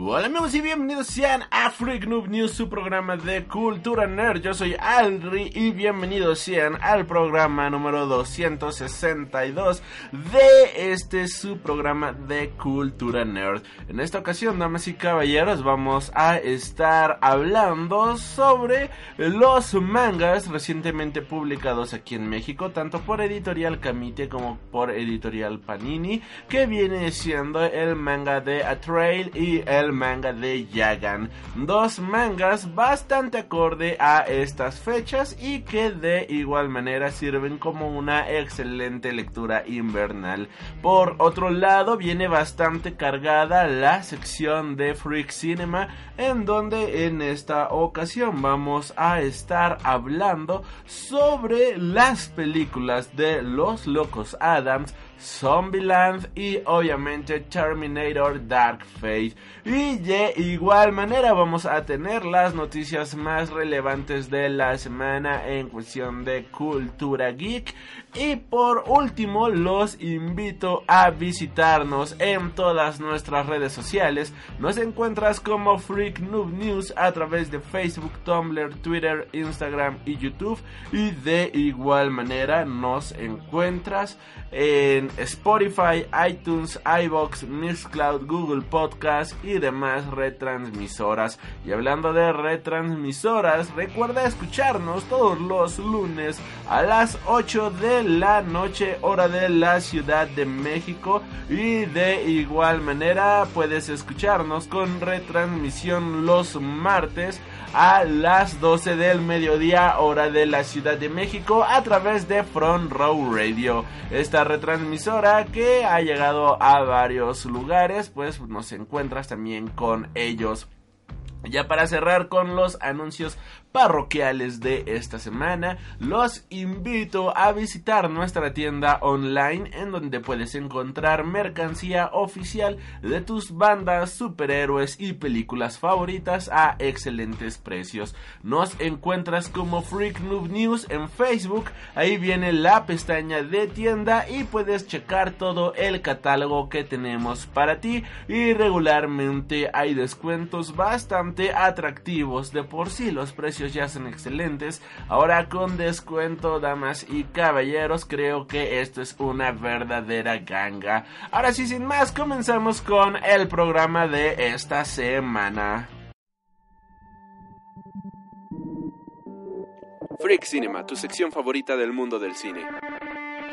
Hola amigos y bienvenidos sean a Freak News, su programa de cultura nerd. Yo soy Alri y bienvenidos sean al programa número 262 de este su programa de cultura nerd. En esta ocasión, damas y caballeros, vamos a estar hablando sobre los mangas recientemente publicados aquí en México, tanto por Editorial Camite como por Editorial Panini, que viene siendo el manga de A Trail y el manga de Yagan. Dos mangas bastante acorde a estas fechas y que de igual manera sirven como una excelente lectura invernal. Por otro lado, viene bastante cargada la sección de Freak Cinema, en donde en esta ocasión vamos a estar hablando sobre las películas de Los Locos Adams Zombieland y obviamente Terminator Dark Fate. Y de igual manera vamos a tener las noticias más relevantes de la semana en cuestión de cultura geek. Y por último los invito a visitarnos en todas nuestras redes sociales. Nos encuentras como Freak Noob News a través de Facebook, Tumblr, Twitter, Instagram y YouTube. Y de igual manera nos encuentras en Spotify, iTunes, iBox, Mixcloud, Google Podcast y demás retransmisoras. Y hablando de retransmisoras, recuerda escucharnos todos los lunes a las 8 de la noche, hora de la Ciudad de México. Y de igual manera puedes escucharnos con retransmisión los martes a las 12 del mediodía hora de la Ciudad de México a través de Front Row Radio. Esta retransmisora que ha llegado a varios lugares, pues nos encuentras también con ellos. Ya para cerrar con los anuncios parroquiales de esta semana, los invito a visitar nuestra tienda online en donde puedes encontrar mercancía oficial de tus bandas, superhéroes y películas favoritas a excelentes precios. Nos encuentras como Freak Noob News en Facebook, ahí viene la pestaña de tienda y puedes checar todo el catálogo que tenemos para ti y regularmente hay descuentos bastante atractivos de por sí los precios ya son excelentes. Ahora con descuento, damas y caballeros, creo que esto es una verdadera ganga. Ahora sí, sin más, comenzamos con el programa de esta semana. Freak Cinema, tu sección favorita del mundo del cine.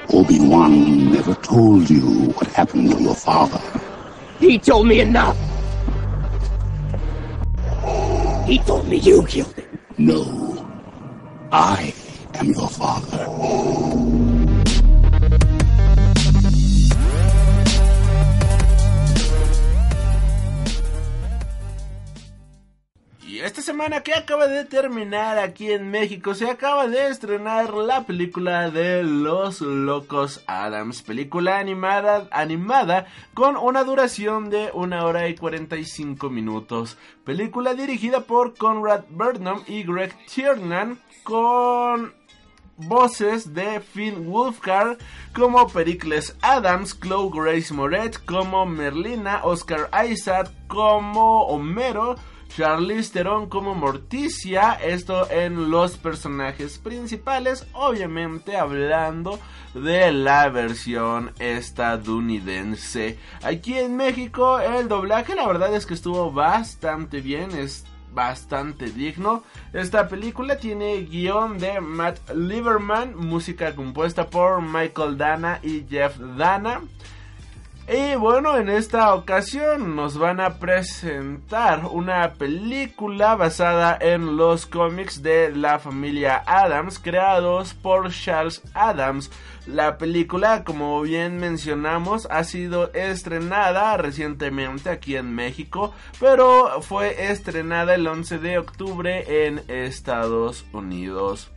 Obi-Wan never told you what happened to your father. He told me enough. He told me you killed. No. I am your father. Esta semana que acaba de terminar aquí en México se acaba de estrenar la película de Los Locos Adams, película animada animada con una duración de una hora y 45 minutos, película dirigida por Conrad Burnham y Greg Tiernan con voces de Finn Wolfhard como Pericles Adams, Chloe Grace Moret como Merlina, Oscar Isaac como Homero, Charlize Theron como Morticia, esto en los personajes principales, obviamente hablando de la versión estadounidense. Aquí en México el doblaje la verdad es que estuvo bastante bien, es bastante digno. Esta película tiene guion de Matt Lieberman, música compuesta por Michael Dana y Jeff Dana. Y bueno, en esta ocasión nos van a presentar una película basada en los cómics de la familia Adams creados por Charles Adams. La película, como bien mencionamos, ha sido estrenada recientemente aquí en México, pero fue estrenada el 11 de octubre en Estados Unidos.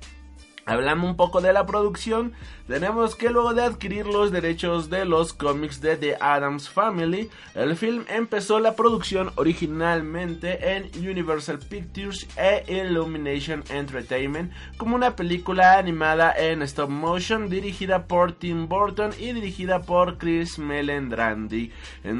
Hablando un poco de la producción, tenemos que luego de adquirir los derechos de los cómics de The Adams Family, el film empezó la producción originalmente en Universal Pictures e Illumination Entertainment como una película animada en stop motion dirigida por Tim Burton y dirigida por Chris Melendrandi.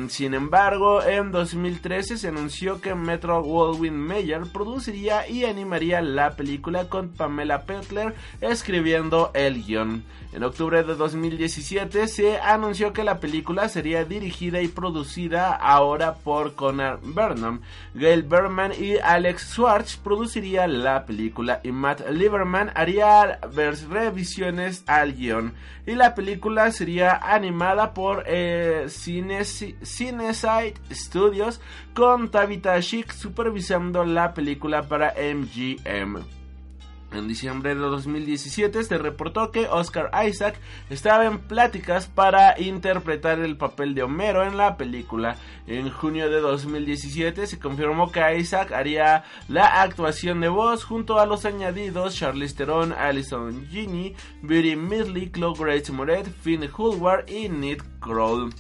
sin embargo, en 2013 se anunció que Metro Goldwyn Mayer produciría y animaría la película con Pamela Petler escribiendo el guion. En octubre de 2017 se anunció que la película sería dirigida y producida ahora por Conor Burnham. Gail Berman y Alex Schwartz producirían la película y Matt Lieberman haría revisiones al guion. Y la película sería animada por eh, Studios con Tabitha Chic supervisando la película para MGM. En diciembre de 2017 se reportó que Oscar Isaac estaba en pláticas para interpretar el papel de Homero en la película. En junio de 2017 se confirmó que Isaac haría la actuación de voz junto a los añadidos Charlize Theron, Alison Ginny, Beauty Midley, Chloe Grace Moret, Finn Hulward y Nick Kroll.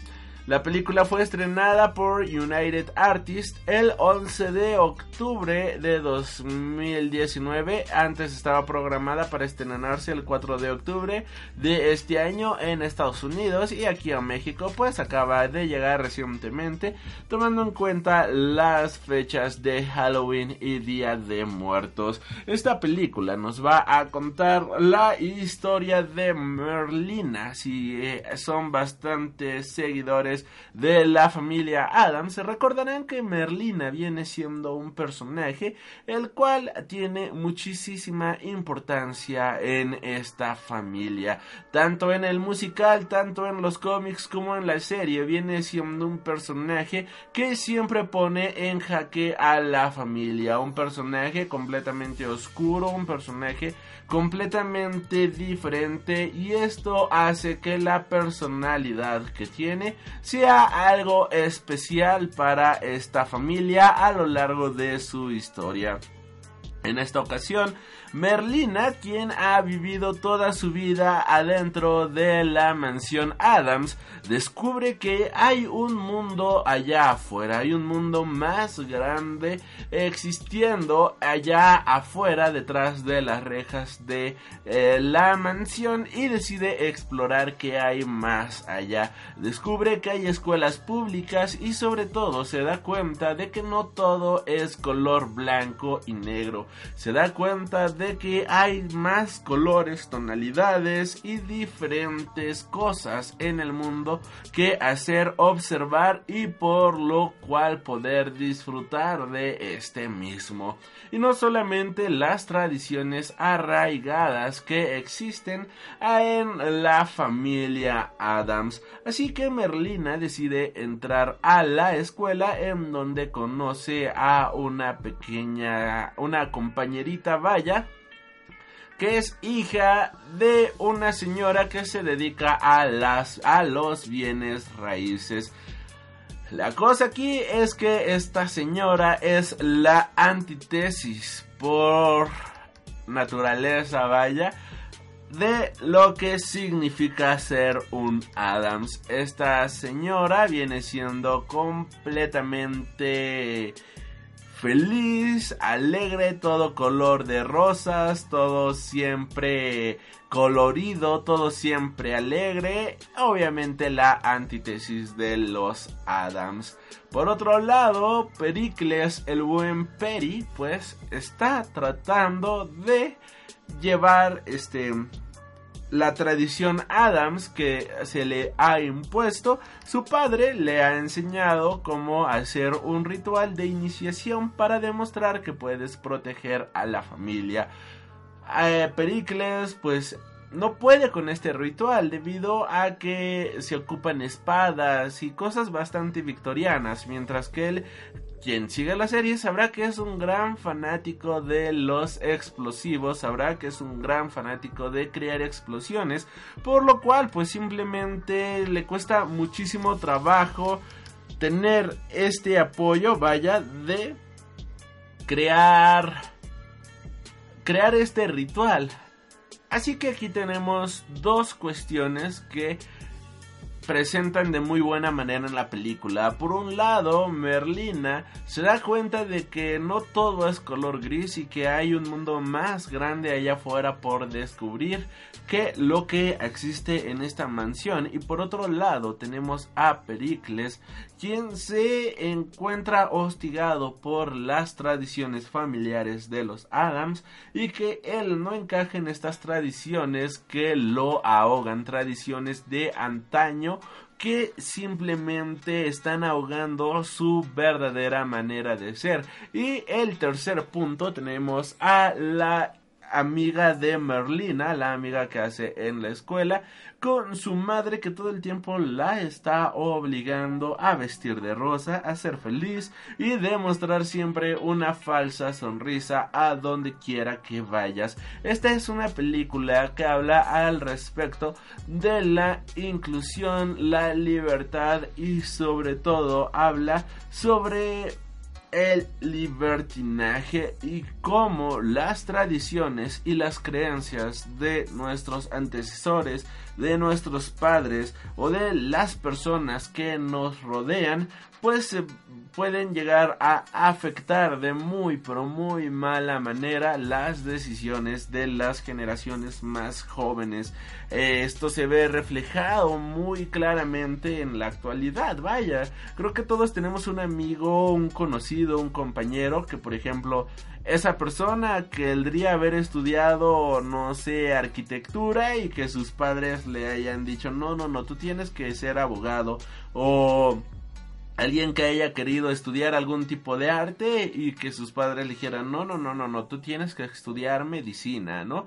La película fue estrenada por United Artists el 11 de octubre de 2019. Antes estaba programada para estrenarse el 4 de octubre de este año en Estados Unidos y aquí a México pues acaba de llegar recientemente tomando en cuenta las fechas de Halloween y Día de Muertos. Esta película nos va a contar la historia de Merlina. Si eh, son bastantes seguidores de la familia Adams, se recordarán que Merlina viene siendo un personaje el cual tiene muchísima importancia en esta familia, tanto en el musical, tanto en los cómics como en la serie, viene siendo un personaje que siempre pone en jaque a la familia, un personaje completamente oscuro, un personaje completamente diferente y esto hace que la personalidad que tiene sea algo especial para esta familia a lo largo de su historia. En esta ocasión, Merlina, quien ha vivido toda su vida adentro de la mansión Adams, descubre que hay un mundo allá afuera, hay un mundo más grande existiendo allá afuera detrás de las rejas de eh, la mansión y decide explorar qué hay más allá. Descubre que hay escuelas públicas y sobre todo se da cuenta de que no todo es color blanco y negro. Se da cuenta de que hay más colores, tonalidades y diferentes cosas en el mundo que hacer observar y por lo cual poder disfrutar de este mismo. Y no solamente las tradiciones arraigadas que existen en la familia Adams. Así que Merlina decide entrar a la escuela en donde conoce a una pequeña, una compañerita vaya que es hija de una señora que se dedica a las a los bienes raíces. La cosa aquí es que esta señora es la antítesis por naturaleza, vaya, de lo que significa ser un Adams. Esta señora viene siendo completamente feliz, alegre, todo color de rosas, todo siempre colorido, todo siempre alegre, obviamente la antítesis de los Adams. Por otro lado, Pericles, el buen Peri, pues está tratando de llevar este la tradición Adams que se le ha impuesto, su padre le ha enseñado cómo hacer un ritual de iniciación para demostrar que puedes proteger a la familia. Eh, Pericles pues no puede con este ritual debido a que se ocupan espadas y cosas bastante victorianas, mientras que él quien siga la serie sabrá que es un gran fanático de los explosivos, sabrá que es un gran fanático de crear explosiones, por lo cual pues simplemente le cuesta muchísimo trabajo tener este apoyo, vaya, de crear crear este ritual. Así que aquí tenemos dos cuestiones que presentan de muy buena manera en la película. Por un lado, Merlina se da cuenta de que no todo es color gris y que hay un mundo más grande allá afuera por descubrir que lo que existe en esta mansión. Y por otro lado, tenemos a Pericles, quien se encuentra hostigado por las tradiciones familiares de los Adams y que él no encaja en estas tradiciones que lo ahogan, tradiciones de antaño que simplemente están ahogando su verdadera manera de ser. Y el tercer punto tenemos a la amiga de Merlina, la amiga que hace en la escuela, con su madre que todo el tiempo la está obligando a vestir de rosa, a ser feliz y demostrar siempre una falsa sonrisa a donde quiera que vayas. Esta es una película que habla al respecto de la inclusión, la libertad y sobre todo habla sobre el libertinaje y cómo las tradiciones y las creencias de nuestros antecesores, de nuestros padres o de las personas que nos rodean, pues pueden llegar a afectar de muy pero muy mala manera las decisiones de las generaciones más jóvenes. Eh, esto se ve reflejado muy claramente en la actualidad, vaya, creo que todos tenemos un amigo, un conocido, un compañero que por ejemplo esa persona que querría haber estudiado, no sé, arquitectura y que sus padres le hayan dicho, no, no, no, tú tienes que ser abogado o alguien que haya querido estudiar algún tipo de arte y que sus padres le dijeran, no, no, no, no, no, tú tienes que estudiar medicina, ¿no?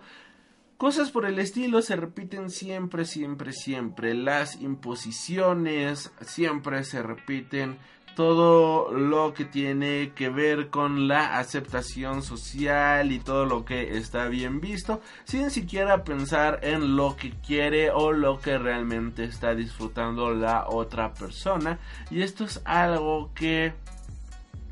Cosas por el estilo se repiten siempre, siempre, siempre. Las imposiciones siempre se repiten todo lo que tiene que ver con la aceptación social y todo lo que está bien visto sin siquiera pensar en lo que quiere o lo que realmente está disfrutando la otra persona y esto es algo que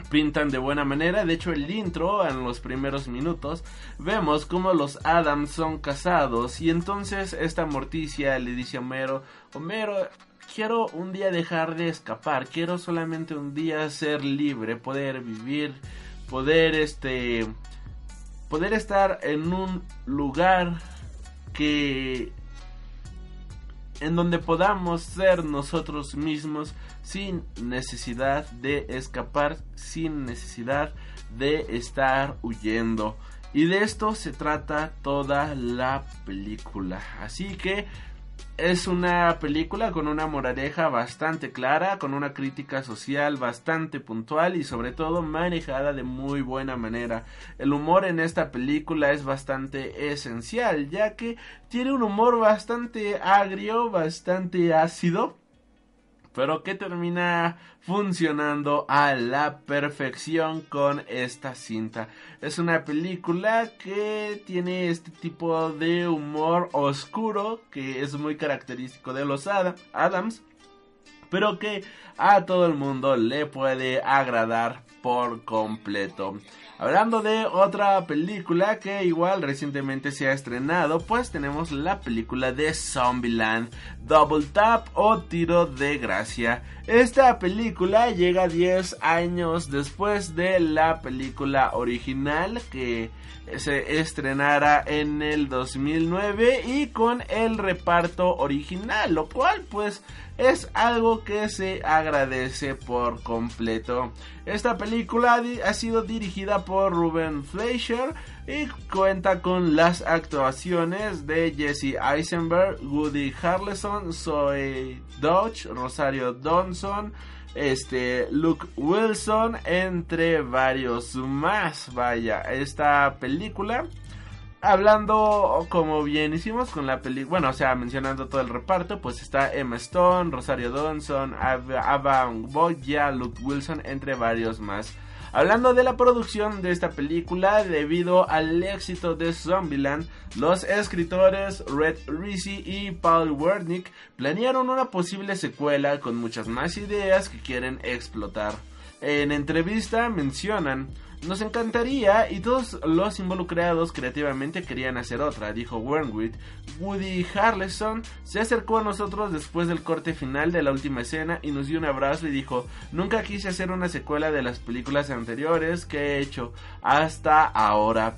pintan de buena manera. De hecho, el intro, en los primeros minutos, vemos como los Adams son casados. Y entonces esta Morticia le dice a Homero, Homero, quiero un día dejar de escapar, quiero solamente un día ser libre, poder vivir, poder este poder estar en un lugar que en donde podamos ser nosotros mismos sin necesidad de escapar, sin necesidad de estar huyendo. Y de esto se trata toda la película. Así que es una película con una moraleja bastante clara, con una crítica social bastante puntual y sobre todo manejada de muy buena manera. El humor en esta película es bastante esencial, ya que tiene un humor bastante agrio, bastante ácido, pero que termina funcionando a la perfección con esta cinta. Es una película que tiene este tipo de humor oscuro que es muy característico de los Adams, pero que a todo el mundo le puede agradar por completo. Hablando de otra película que igual recientemente se ha estrenado, pues tenemos la película de Zombieland, Double Tap o Tiro de Gracia. Esta película llega 10 años después de la película original que se estrenara en el 2009 y con el reparto original, lo cual pues es algo que se agradece por completo. Esta película ha sido dirigida por Ruben Fleischer y cuenta con las actuaciones de Jesse Eisenberg, Woody Harrelson, Zoe Dodge, Rosario Dawson, este Luke Wilson, entre varios más. Vaya, esta película Hablando, como bien hicimos con la película, bueno, o sea, mencionando todo el reparto, pues está Emma Stone, Rosario Dawson, Ava Boya, Luke Wilson, entre varios más. Hablando de la producción de esta película, debido al éxito de Zombieland, los escritores Red Rizzi y Paul Wernick planearon una posible secuela con muchas más ideas que quieren explotar. En entrevista mencionan nos encantaría y todos los involucrados creativamente querían hacer otra, dijo Wernwit. Woody Harrelson se acercó a nosotros después del corte final de la última escena y nos dio un abrazo y dijo, nunca quise hacer una secuela de las películas anteriores que he hecho hasta ahora,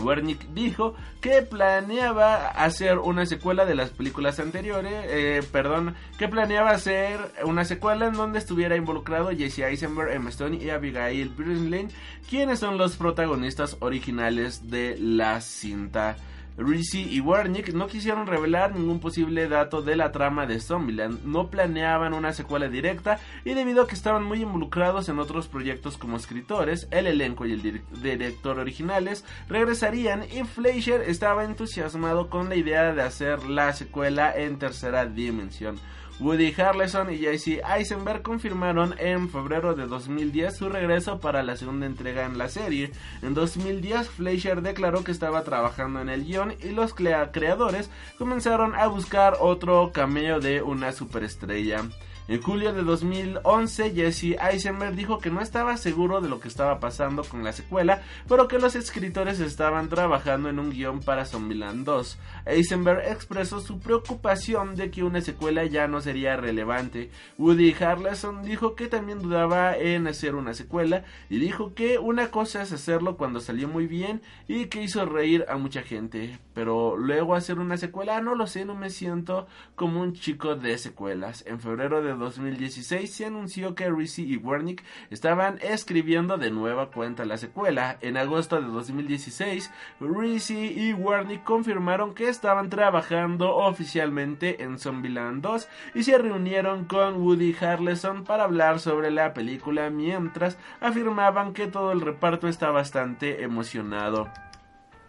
Wernick dijo que planeaba hacer una secuela de las películas anteriores, eh, perdón, que planeaba hacer una secuela en donde estuviera involucrado Jesse Eisenberg, Emma Stone y Abigail Breslin, quienes son los protagonistas originales de la cinta. Rizzi y Wernick no quisieron revelar ningún posible dato de la trama de Zombieland, no planeaban una secuela directa y debido a que estaban muy involucrados en otros proyectos como escritores, el elenco y el director originales regresarían y Fleischer estaba entusiasmado con la idea de hacer la secuela en tercera dimensión. Woody Harrelson y J.C. Eisenberg confirmaron en febrero de 2010 su regreso para la segunda entrega en la serie. En 2010 Fleischer declaró que estaba trabajando en el guion y los creadores comenzaron a buscar otro cameo de una superestrella. En julio de 2011, Jesse Eisenberg dijo que no estaba seguro de lo que estaba pasando con la secuela, pero que los escritores estaban trabajando en un guion para Zombieland 2. Eisenberg expresó su preocupación de que una secuela ya no sería relevante. Woody Harrelson dijo que también dudaba en hacer una secuela y dijo que una cosa es hacerlo cuando salió muy bien y que hizo reír a mucha gente, pero luego hacer una secuela no lo sé, no me siento como un chico de secuelas. En febrero de 2016 se anunció que Rizzi y Wernick estaban escribiendo de nueva cuenta la secuela. En agosto de 2016, Rizzi y Wernick confirmaron que estaban trabajando oficialmente en Zombieland 2 y se reunieron con Woody Harrelson para hablar sobre la película mientras afirmaban que todo el reparto está bastante emocionado.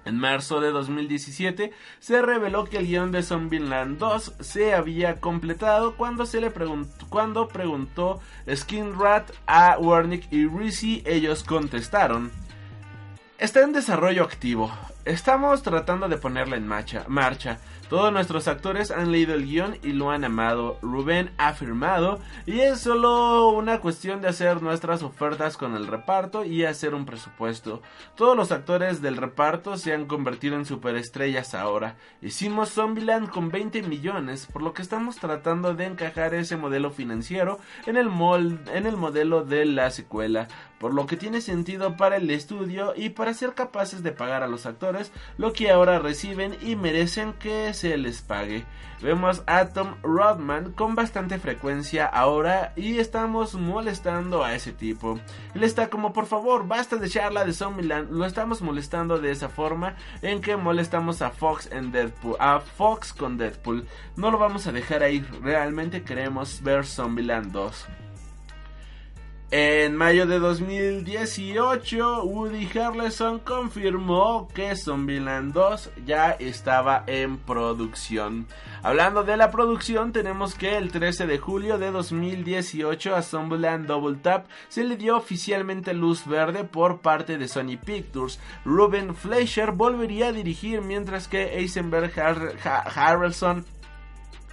En marzo de 2017 se reveló que el guion de Zombieland 2 se había completado cuando se le preguntó, cuando preguntó Skin Rat a Wernick y Rizzi, ellos contestaron. Está en desarrollo activo. Estamos tratando de ponerla en marcha. Todos nuestros actores han leído el guion y lo han amado. Rubén ha firmado y es solo una cuestión de hacer nuestras ofertas con el reparto y hacer un presupuesto. Todos los actores del reparto se han convertido en superestrellas ahora. Hicimos Zombieland con 20 millones, por lo que estamos tratando de encajar ese modelo financiero en el, en el modelo de la secuela, por lo que tiene sentido para el estudio y para ser capaces de pagar a los actores lo que ahora reciben y merecen que se les pague. Vemos a Tom Rodman con bastante frecuencia ahora y estamos molestando a ese tipo. Él está como por favor basta de charla de Zombieland, lo estamos molestando de esa forma en que molestamos a Fox en Deadpool, a Fox con Deadpool. No lo vamos a dejar ahí, realmente queremos ver Zombieland 2. En mayo de 2018, Woody Harrelson confirmó que Zombieland 2 ya estaba en producción. Hablando de la producción, tenemos que el 13 de julio de 2018 a Zombieland Double Tap se le dio oficialmente luz verde por parte de Sony Pictures. Ruben Fleischer volvería a dirigir mientras que Eisenberg Harrelson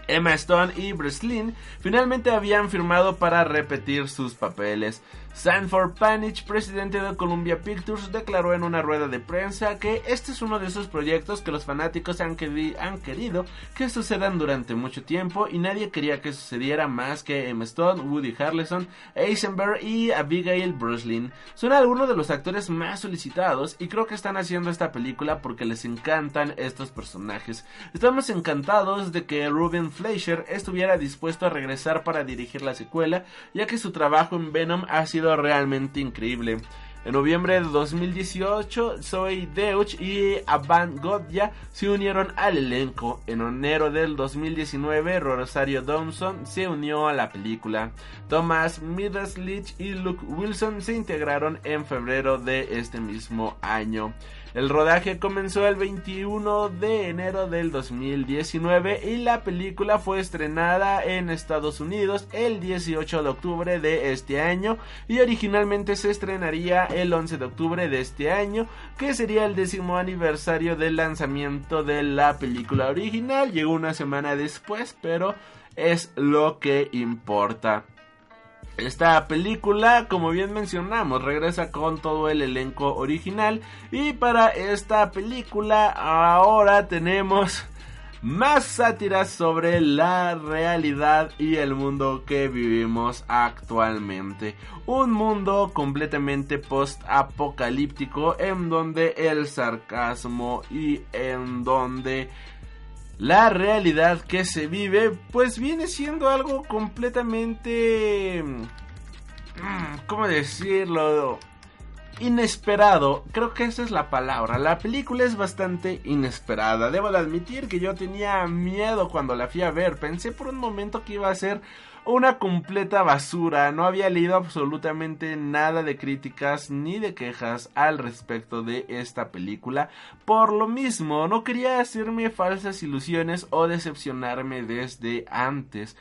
Emma Stone y Breslin finalmente habían firmado para repetir sus papeles. Sanford Panich, presidente de Columbia Pictures, declaró en una rueda de prensa que este es uno de esos proyectos que los fanáticos han, querido que sucedan durante mucho tiempo y nadie quería que sucediera más que Emma Stone, Woody Harrelson, Eisenberg y Abigail Breslin. Son algunos de los actores más solicitados y creo que están haciendo esta película porque les encantan estos personajes. Estamos encantados de que Ruben Fleischer estuviera dispuesto a regresar para dirigir la secuela, ya que su trabajo en Venom ha sido realmente increíble. En noviembre de 2018, Zoe Deutsch y Avan Godja se unieron al elenco. En enero del 2019, Rosario Dawson se unió a la película. Thomas Middleslich y Luke Wilson se integraron en febrero de este mismo año. El rodaje comenzó el 21 de enero del 2019 y la película fue estrenada en Estados Unidos el 18 de octubre de este año y originalmente se estrenaría el 11 de octubre de este año, que sería el décimo aniversario del lanzamiento de la película original. Llegó una semana después, pero es lo que importa. Esta película, como bien mencionamos, regresa con todo el elenco original y para esta película ahora tenemos más sátiras sobre la realidad y el mundo que vivimos actualmente. Un mundo completamente post-apocalíptico en donde el sarcasmo y en donde la realidad que se vive pues viene siendo algo completamente... Mm, ¿Cómo decirlo? Inesperado, creo que esa es la palabra. La película es bastante inesperada. Debo de admitir que yo tenía miedo cuando la fui a ver. Pensé por un momento que iba a ser una completa basura. No había leído absolutamente nada de críticas ni de quejas al respecto de esta película. Por lo mismo, no quería hacerme falsas ilusiones o decepcionarme desde antes.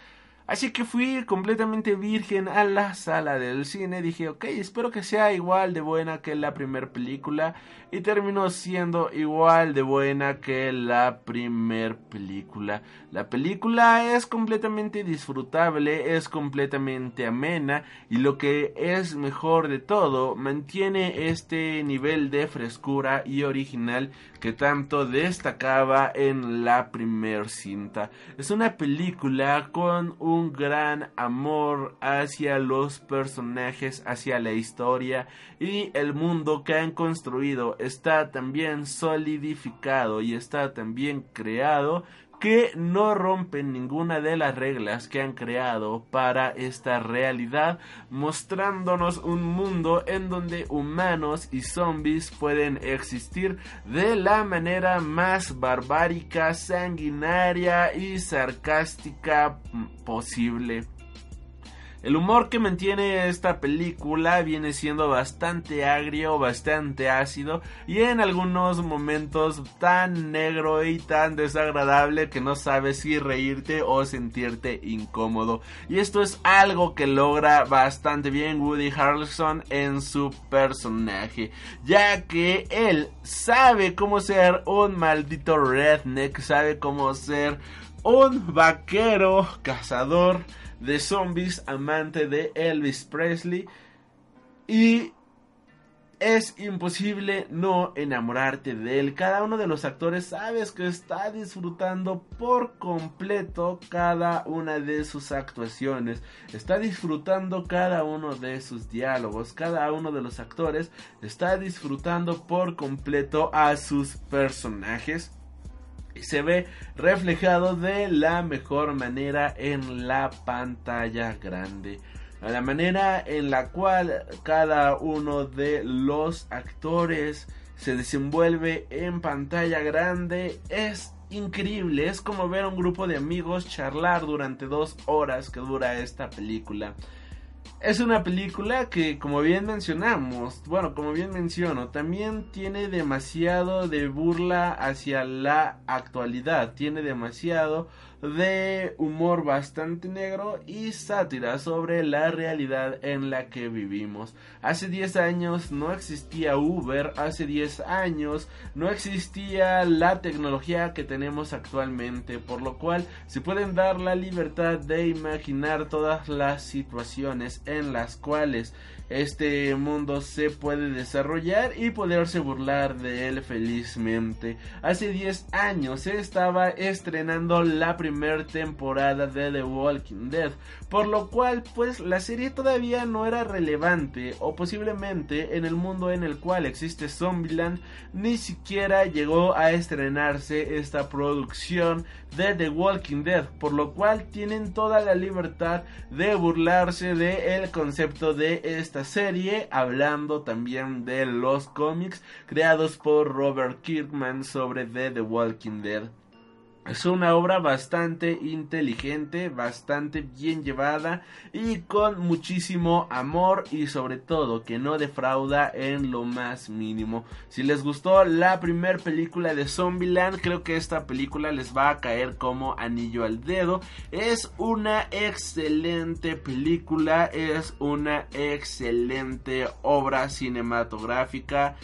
Así que fui completamente virgen a la sala del cine. Dije, ok, espero que sea igual de buena que la primera película. Y terminó siendo igual de buena que la primera película. La película es completamente disfrutable, es completamente amena. Y lo que es mejor de todo, mantiene este nivel de frescura y original que tanto destacaba en la primer cinta. Es una película con un gran amor hacia los personajes, hacia la historia y el mundo que han construido está también solidificado y está también creado que no rompen ninguna de las reglas que han creado para esta realidad, mostrándonos un mundo en donde humanos y zombies pueden existir de la manera más barbárica, sanguinaria y sarcástica posible. El humor que mantiene esta película viene siendo bastante agrio, bastante ácido y en algunos momentos tan negro y tan desagradable que no sabes si reírte o sentirte incómodo. Y esto es algo que logra bastante bien Woody Harrelson en su personaje, ya que él sabe cómo ser un maldito redneck, sabe cómo ser un vaquero cazador de zombies, amante de Elvis Presley. Y es imposible no enamorarte de él. Cada uno de los actores sabes que está disfrutando por completo cada una de sus actuaciones. Está disfrutando cada uno de sus diálogos. Cada uno de los actores está disfrutando por completo a sus personajes se ve reflejado de la mejor manera en la pantalla grande. La manera en la cual cada uno de los actores se desenvuelve en pantalla grande es increíble. Es como ver a un grupo de amigos charlar durante dos horas que dura esta película. Es una película que, como bien mencionamos, bueno, como bien menciono, también tiene demasiado de burla hacia la actualidad, tiene demasiado de humor bastante negro y sátira sobre la realidad en la que vivimos. Hace 10 años no existía Uber, hace 10 años no existía la tecnología que tenemos actualmente, por lo cual se pueden dar la libertad de imaginar todas las situaciones en las cuales este mundo se puede desarrollar y poderse burlar de él felizmente. Hace 10 años se estaba estrenando la primera temporada de The Walking Dead, por lo cual pues la serie todavía no era relevante o posiblemente en el mundo en el cual existe Zombieland ni siquiera llegó a estrenarse esta producción de The Walking Dead, por lo cual tienen toda la libertad de burlarse del el concepto de esta serie, hablando también de los cómics creados por Robert Kirkman sobre The Walking Dead. Es una obra bastante inteligente, bastante bien llevada y con muchísimo amor y sobre todo que no defrauda en lo más mínimo. Si les gustó la primera película de Zombieland, creo que esta película les va a caer como anillo al dedo. Es una excelente película, es una excelente obra cinematográfica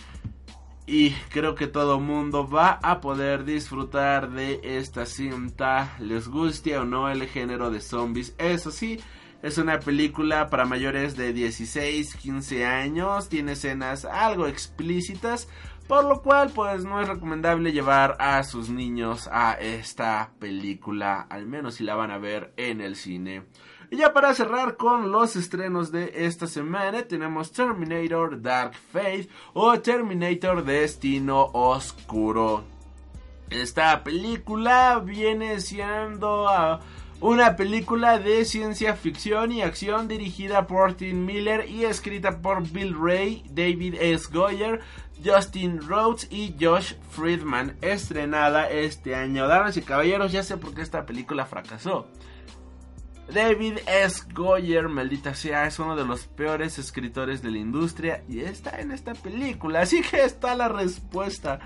y creo que todo mundo va a poder disfrutar de esta cinta, les guste o no el género de zombies. Eso sí, es una película para mayores de 16, 15 años, tiene escenas algo explícitas, por lo cual pues no es recomendable llevar a sus niños a esta película, al menos si la van a ver en el cine. Y ya para cerrar con los estrenos de esta semana, tenemos Terminator Dark Fate o Terminator Destino Oscuro. Esta película viene siendo ah, una película de ciencia ficción y acción dirigida por Tim Miller y escrita por Bill Ray, David S. Goyer, Justin Rhodes y Josh Friedman, estrenada este año. Damas y caballeros, ya sé por qué esta película fracasó. David S. Goyer, maldita sea, es uno de los peores escritores de la industria y está en esta película, así que está la respuesta.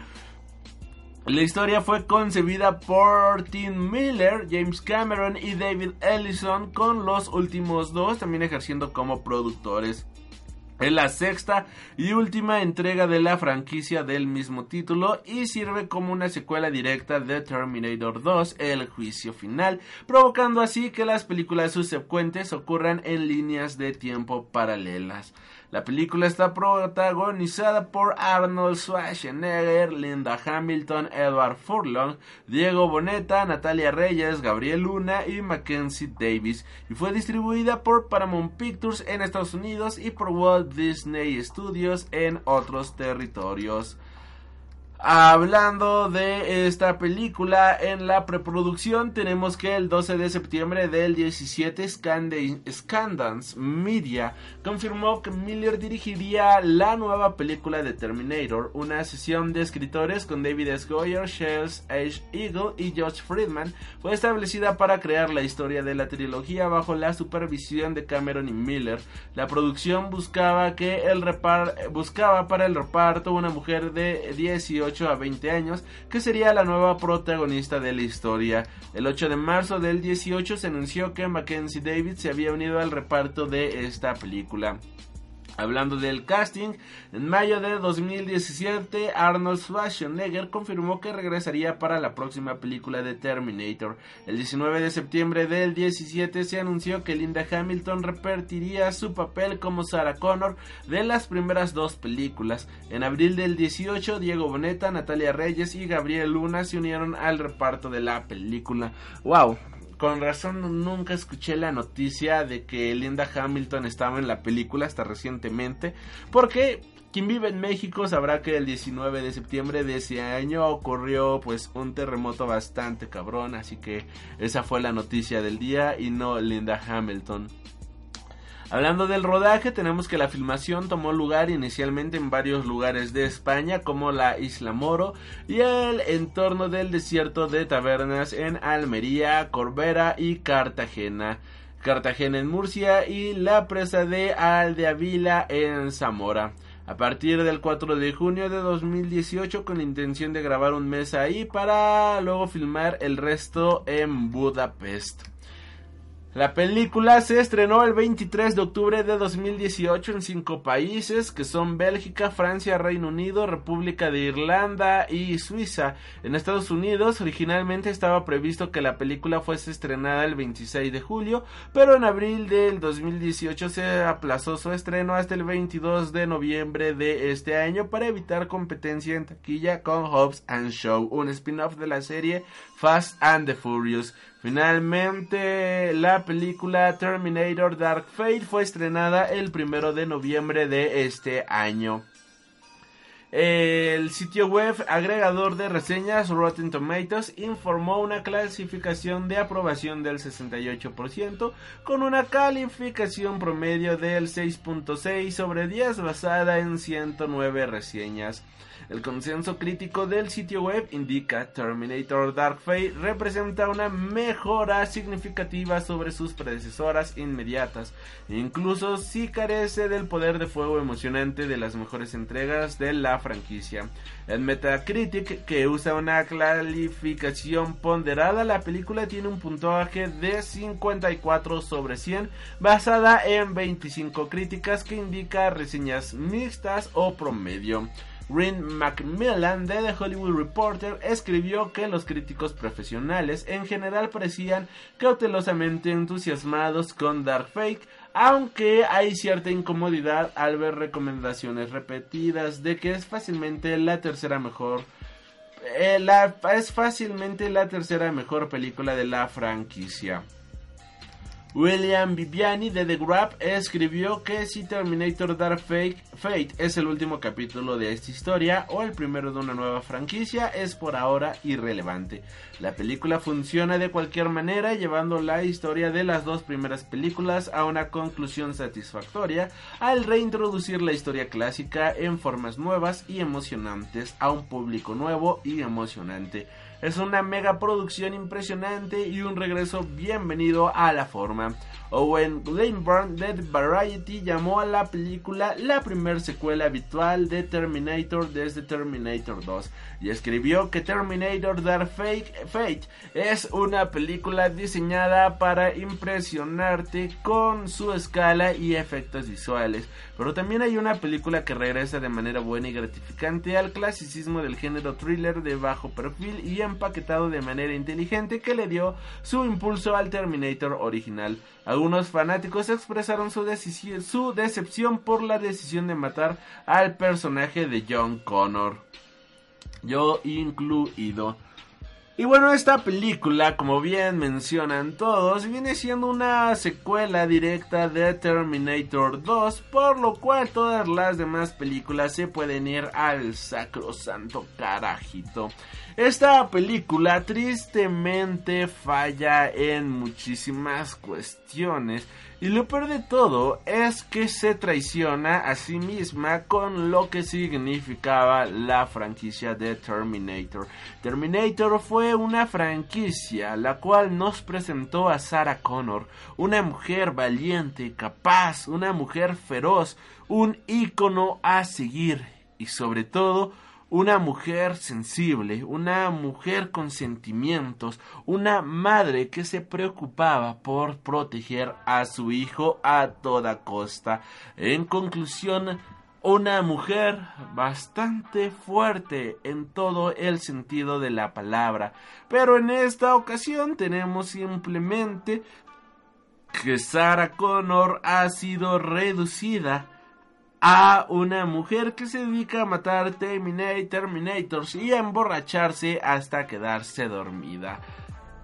La historia fue concebida por Tim Miller, James Cameron y David Ellison, con los últimos dos también ejerciendo como productores. Es la sexta y última entrega de la franquicia del mismo título y sirve como una secuela directa de Terminator 2, El juicio final, provocando así que las películas subsecuentes ocurran en líneas de tiempo paralelas. La película está protagonizada por Arnold Schwarzenegger, Linda Hamilton, Edward Furlong, Diego Boneta, Natalia Reyes, Gabriel Luna y Mackenzie Davis y fue distribuida por Paramount Pictures en Estados Unidos y por Walt Disney Studios en otros territorios. Hablando de esta película, en la preproducción tenemos que el 12 de septiembre del 17 Scandance Media confirmó que Miller dirigiría la nueva película de Terminator, una sesión de escritores con David S. Goyer, Charles H. Eagle y Josh Friedman fue establecida para crear la historia de la trilogía bajo la supervisión de Cameron y Miller. La producción buscaba que el buscaba para el reparto una mujer de 18 a 20 años, que sería la nueva protagonista de la historia. El 8 de marzo del 18 se anunció que Mackenzie David se había unido al reparto de esta película. Hablando del casting, en mayo de 2017 Arnold Schwarzenegger confirmó que regresaría para la próxima película de Terminator. El 19 de septiembre del 17 se anunció que Linda Hamilton repetiría su papel como Sarah Connor de las primeras dos películas. En abril del 18 Diego Boneta, Natalia Reyes y Gabriel Luna se unieron al reparto de la película. ¡Wow! Con razón nunca escuché la noticia de que Linda Hamilton estaba en la película hasta recientemente, porque quien vive en México sabrá que el 19 de septiembre de ese año ocurrió pues un terremoto bastante cabrón, así que esa fue la noticia del día y no Linda Hamilton. Hablando del rodaje, tenemos que la filmación tomó lugar inicialmente en varios lugares de España, como la Isla Moro y el entorno del desierto de tabernas en Almería, Corbera y Cartagena. Cartagena en Murcia y la presa de Aldeavila en Zamora. A partir del 4 de junio de 2018 con la intención de grabar un mes ahí para luego filmar el resto en Budapest. La película se estrenó el 23 de octubre de 2018 en cinco países que son Bélgica, Francia, Reino Unido, República de Irlanda y Suiza. En Estados Unidos originalmente estaba previsto que la película fuese estrenada el 26 de julio, pero en abril del 2018 se aplazó su estreno hasta el 22 de noviembre de este año para evitar competencia en taquilla con Hobbs and Show, un spin-off de la serie Fast and the Furious. Finalmente, la película Terminator Dark Fate fue estrenada el primero de noviembre de este año. El sitio web agregador de reseñas Rotten Tomatoes informó una clasificación de aprobación del 68% con una calificación promedio del 6.6 sobre 10 basada en 109 reseñas. El consenso crítico del sitio web indica Terminator Dark Fate representa una mejora significativa sobre sus predecesoras inmediatas, incluso si carece del poder de fuego emocionante de las mejores entregas de la franquicia. En Metacritic, que usa una calificación ponderada, la película tiene un puntaje de 54 sobre 100 basada en 25 críticas que indica reseñas mixtas o promedio. Rin Macmillan de The Hollywood Reporter escribió que los críticos profesionales en general parecían cautelosamente entusiasmados con Dark Fake, aunque hay cierta incomodidad al ver recomendaciones repetidas de que es fácilmente la tercera mejor eh, es fácilmente la tercera mejor película de la franquicia. William Viviani de The Grab escribió que si Terminator Dark Fate es el último capítulo de esta historia o el primero de una nueva franquicia es por ahora irrelevante. La película funciona de cualquier manera llevando la historia de las dos primeras películas a una conclusión satisfactoria al reintroducir la historia clásica en formas nuevas y emocionantes a un público nuevo y emocionante. Es una mega producción impresionante y un regreso bienvenido a la forma. Owen Glenburn de Variety llamó a la película la primer secuela habitual de Terminator desde Terminator 2 y escribió que Terminator Dark Fate es una película diseñada para impresionarte con su escala y efectos visuales, pero también hay una película que regresa de manera buena y gratificante al clasicismo del género thriller de bajo perfil y empaquetado de manera inteligente que le dio su impulso al Terminator original. Algunos fanáticos expresaron su, su decepción por la decisión de matar al personaje de John Connor. Yo incluido. Y bueno, esta película, como bien mencionan todos, viene siendo una secuela directa de Terminator 2, por lo cual todas las demás películas se pueden ir al sacrosanto carajito. Esta película tristemente falla en muchísimas cuestiones y lo peor de todo es que se traiciona a sí misma con lo que significaba la franquicia de Terminator. Terminator fue una franquicia la cual nos presentó a Sarah Connor, una mujer valiente, capaz, una mujer feroz, un ícono a seguir y sobre todo una mujer sensible, una mujer con sentimientos, una madre que se preocupaba por proteger a su hijo a toda costa. En conclusión, una mujer bastante fuerte en todo el sentido de la palabra. Pero en esta ocasión tenemos simplemente que Sarah Connor ha sido reducida a una mujer que se dedica a matar Terminators y a emborracharse hasta quedarse dormida.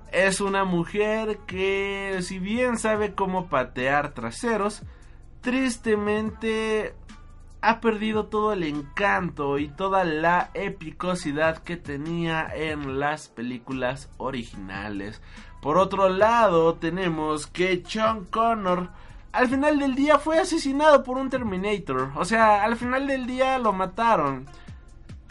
Es una mujer que si bien sabe cómo patear traseros, tristemente ha perdido todo el encanto y toda la epicosidad que tenía en las películas originales. Por otro lado, tenemos que John Connor al final del día fue asesinado por un Terminator. O sea, al final del día lo mataron.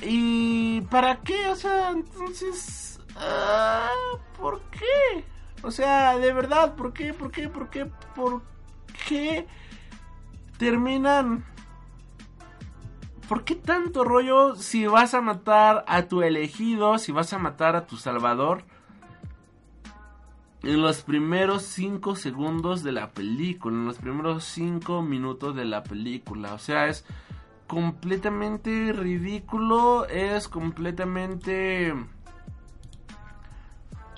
¿Y para qué? O sea, entonces... Ah, ¿Por qué? O sea, de verdad, ¿por qué? ¿Por qué? ¿Por qué? ¿Por qué terminan? ¿Por qué tanto rollo si vas a matar a tu elegido, si vas a matar a tu salvador? En los primeros 5 segundos de la película, en los primeros 5 minutos de la película. O sea, es completamente ridículo, es completamente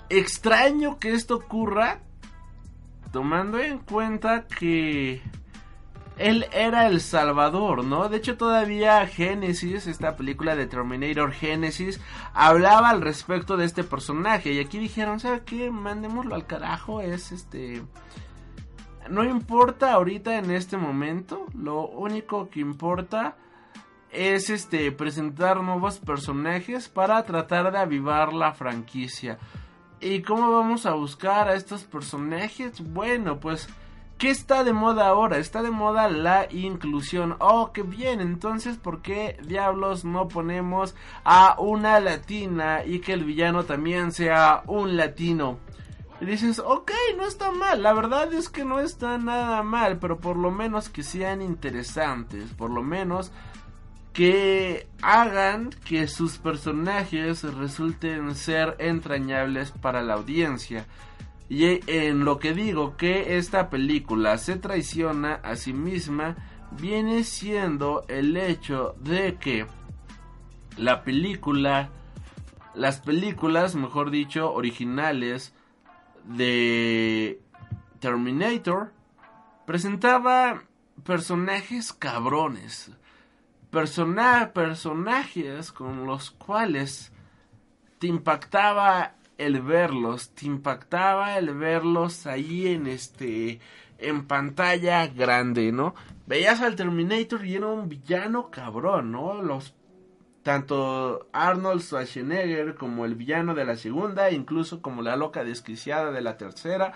extraño que esto ocurra, tomando en cuenta que él era el Salvador, ¿no? De hecho, todavía Genesis, esta película de Terminator Genesis, hablaba al respecto de este personaje. Y aquí dijeron, ¿sabe qué? Mandémoslo al carajo. Es este. No importa ahorita en este momento. Lo único que importa es este presentar nuevos personajes para tratar de avivar la franquicia. ¿Y cómo vamos a buscar a estos personajes? Bueno, pues ¿Qué está de moda ahora? Está de moda la inclusión. Oh, qué bien. Entonces, ¿por qué diablos no ponemos a una latina y que el villano también sea un latino? Y dices, ok, no está mal. La verdad es que no está nada mal, pero por lo menos que sean interesantes. Por lo menos que hagan que sus personajes resulten ser entrañables para la audiencia. Y en lo que digo que esta película se traiciona a sí misma viene siendo el hecho de que la película, las películas, mejor dicho, originales de Terminator, presentaba personajes cabrones, persona personajes con los cuales te impactaba el verlos, te impactaba el verlos ahí en este en pantalla grande, ¿no? Veías al Terminator y era un villano cabrón, ¿no? Los tanto Arnold Schwarzenegger como el villano de la segunda, incluso como la loca desquiciada de la tercera,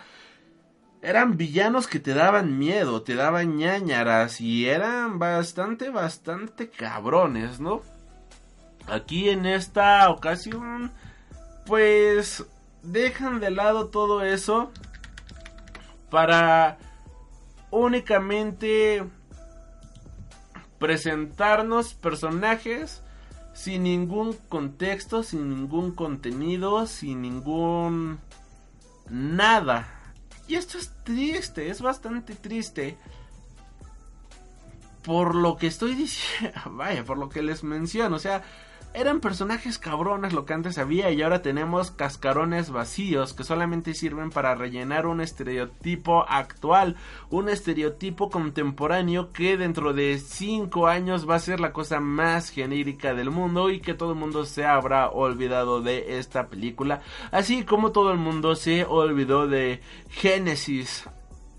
eran villanos que te daban miedo, te daban ñañaras y eran bastante, bastante cabrones, ¿no? Aquí en esta ocasión pues dejan de lado todo eso para únicamente presentarnos personajes sin ningún contexto, sin ningún contenido, sin ningún nada. Y esto es triste, es bastante triste. Por lo que estoy diciendo, vaya, por lo que les menciono, o sea, eran personajes cabrones lo que antes había y ahora tenemos cascarones vacíos que solamente sirven para rellenar un estereotipo actual, un estereotipo contemporáneo que dentro de 5 años va a ser la cosa más genérica del mundo y que todo el mundo se habrá olvidado de esta película, así como todo el mundo se olvidó de Genesis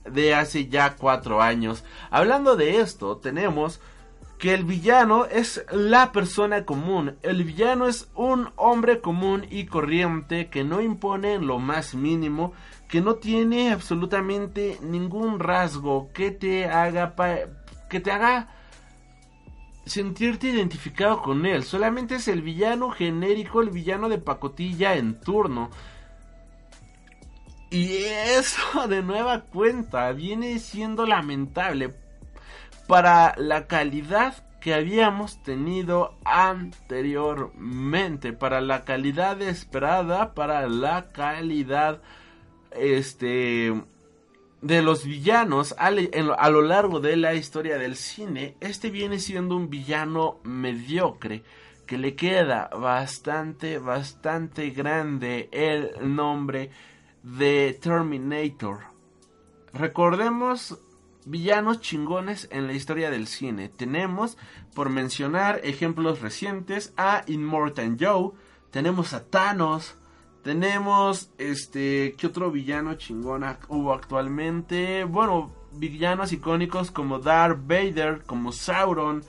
de hace ya 4 años. Hablando de esto, tenemos que el villano es la persona común. El villano es un hombre común y corriente que no impone en lo más mínimo, que no tiene absolutamente ningún rasgo que te haga que te haga sentirte identificado con él. Solamente es el villano genérico, el villano de pacotilla en turno. Y eso de nueva cuenta viene siendo lamentable para la calidad que habíamos tenido anteriormente, para la calidad esperada, para la calidad este de los villanos a, lo largo de la historia del cine, este viene siendo un villano mediocre que le queda bastante, bastante grande el nombre de Terminator. Recordemos villanos chingones en la historia del cine. Tenemos, por mencionar ejemplos recientes, a Immortal Joe, tenemos a Thanos, tenemos este, ¿qué otro villano chingón hubo actualmente? Bueno, villanos icónicos como Darth Vader, como Sauron,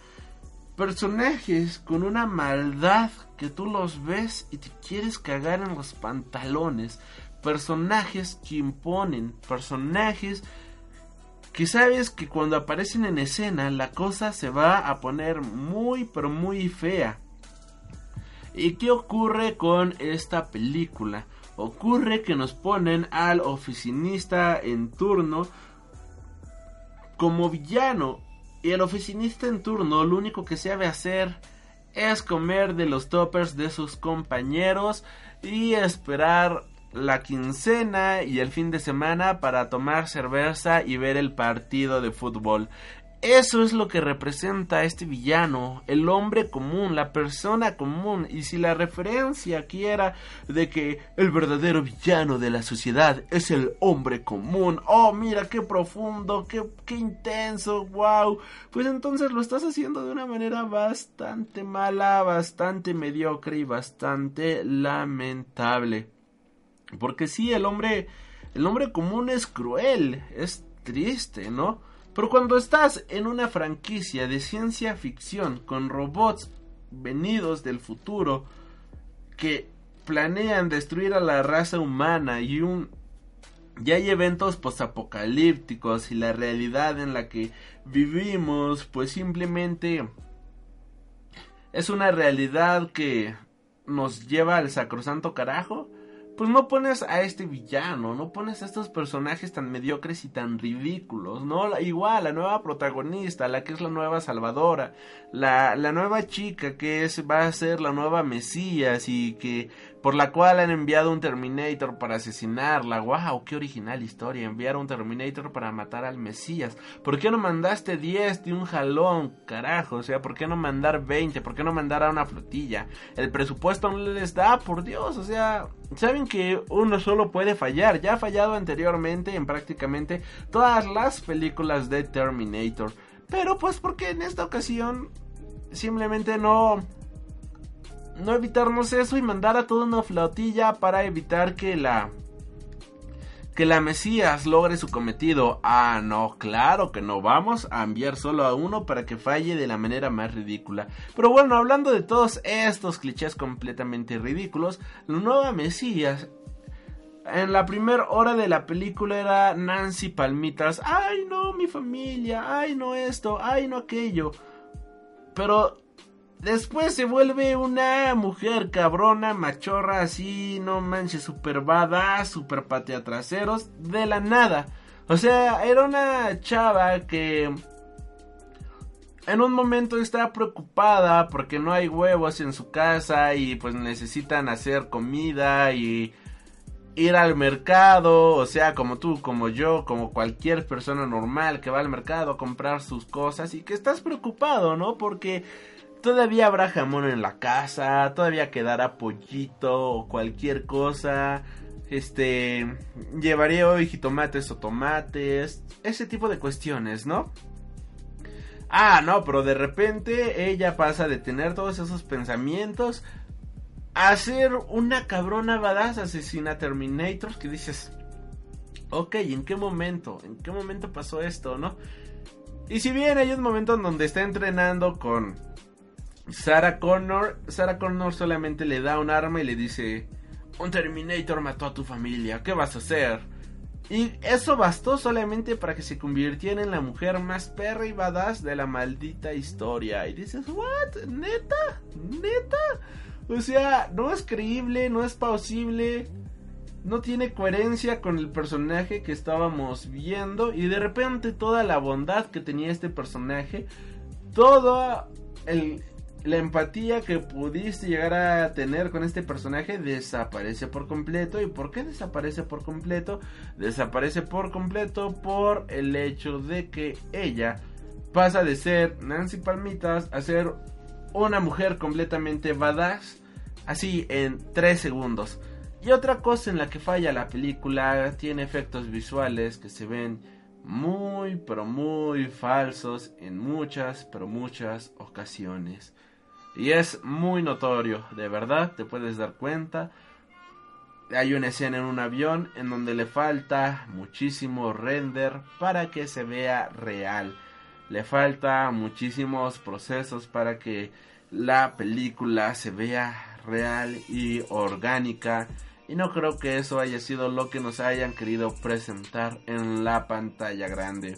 personajes con una maldad que tú los ves y te quieres cagar en los pantalones, personajes que imponen, personajes que sabes que cuando aparecen en escena la cosa se va a poner muy pero muy fea. ¿Y qué ocurre con esta película? Ocurre que nos ponen al oficinista en turno como villano. Y el oficinista en turno lo único que sabe hacer es comer de los toppers de sus compañeros y esperar la quincena y el fin de semana para tomar cerveza y ver el partido de fútbol. Eso es lo que representa este villano, el hombre común, la persona común. Y si la referencia aquí era de que el verdadero villano de la sociedad es el hombre común, oh mira qué profundo, qué, qué intenso, wow, pues entonces lo estás haciendo de una manera bastante mala, bastante mediocre y bastante lamentable. Porque sí, el hombre, el hombre común es cruel, es triste, ¿no? Pero cuando estás en una franquicia de ciencia ficción con robots venidos del futuro que planean destruir a la raza humana y un ya hay eventos postapocalípticos y la realidad en la que vivimos pues simplemente es una realidad que nos lleva al sacrosanto carajo pues no pones a este villano, no pones a estos personajes tan mediocres y tan ridículos, ¿no? Igual, la nueva protagonista, la que es la nueva salvadora, la, la nueva chica que es, va a ser la nueva Mesías y que por la cual han enviado un Terminator para asesinarla. ¡Wow! ¡Qué original historia! Enviar un Terminator para matar al Mesías. ¿Por qué no mandaste 10 de un jalón? Carajo, o sea, ¿por qué no mandar 20? ¿Por qué no mandar a una flotilla? El presupuesto no les da, por Dios, o sea, saben que uno solo puede fallar. Ya ha fallado anteriormente en prácticamente todas las películas de Terminator. Pero pues porque en esta ocasión simplemente no no evitarnos eso y mandar a toda una flotilla para evitar que la que la Mesías logre su cometido. Ah, no, claro que no. Vamos a enviar solo a uno para que falle de la manera más ridícula. Pero bueno, hablando de todos estos clichés completamente ridículos, la nueva Mesías. En la primera hora de la película era Nancy Palmitas. Ay, no, mi familia. Ay, no esto. Ay, no aquello. Pero Después se vuelve una mujer cabrona, machorra, así, no manches, super badass, super patea traseros, de la nada. O sea, era una chava que en un momento está preocupada porque no hay huevos en su casa y pues necesitan hacer comida y ir al mercado, o sea, como tú, como yo, como cualquier persona normal que va al mercado a comprar sus cosas y que estás preocupado, ¿no? Porque Todavía habrá jamón en la casa, todavía quedará pollito o cualquier cosa. Este, llevaré hoy jitomates o tomates, ese tipo de cuestiones, ¿no? Ah, no, pero de repente ella pasa de tener todos esos pensamientos a ser una cabrona badass asesina Terminator que dices, ok, ¿en qué momento? ¿En qué momento pasó esto, no? Y si bien hay un momento en donde está entrenando con Sarah Connor, Sarah Connor solamente le da un arma y le dice, un Terminator mató a tu familia, ¿qué vas a hacer? Y eso bastó solamente para que se convirtiera en la mujer más perra y badass de la maldita historia. Y dices, ¿what? ¿Neta? ¿Neta? O sea, no es creíble, no es plausible, no tiene coherencia con el personaje que estábamos viendo. Y de repente toda la bondad que tenía este personaje, todo el, la empatía que pudiste llegar a tener con este personaje desaparece por completo. ¿Y por qué desaparece por completo? Desaparece por completo por el hecho de que ella pasa de ser Nancy Palmitas a ser una mujer completamente badass. Así en 3 segundos. Y otra cosa en la que falla la película tiene efectos visuales que se ven muy pero muy falsos en muchas pero muchas ocasiones. Y es muy notorio, de verdad, te puedes dar cuenta. Hay una escena en un avión en donde le falta muchísimo render para que se vea real. Le falta muchísimos procesos para que la película se vea real y orgánica. Y no creo que eso haya sido lo que nos hayan querido presentar en la pantalla grande.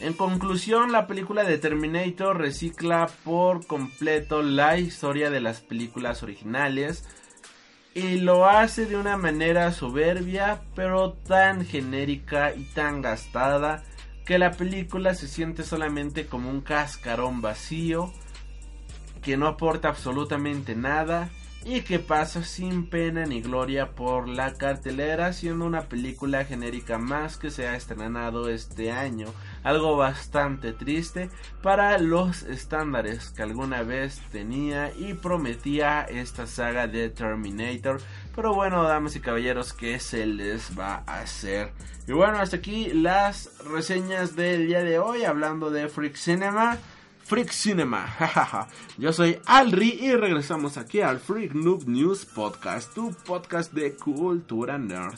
En conclusión, la película de Terminator recicla por completo la historia de las películas originales y lo hace de una manera soberbia, pero tan genérica y tan gastada que la película se siente solamente como un cascarón vacío que no aporta absolutamente nada y que pasa sin pena ni gloria por la cartelera siendo una película genérica más que se ha estrenado este año. Algo bastante triste para los estándares que alguna vez tenía y prometía esta saga de Terminator. Pero bueno damas y caballeros que se les va a hacer y bueno hasta aquí las reseñas del día de hoy hablando de Freak Cinema Freak Cinema. Yo soy Alri y regresamos aquí al Freak Noob News Podcast, tu podcast de cultura nerd.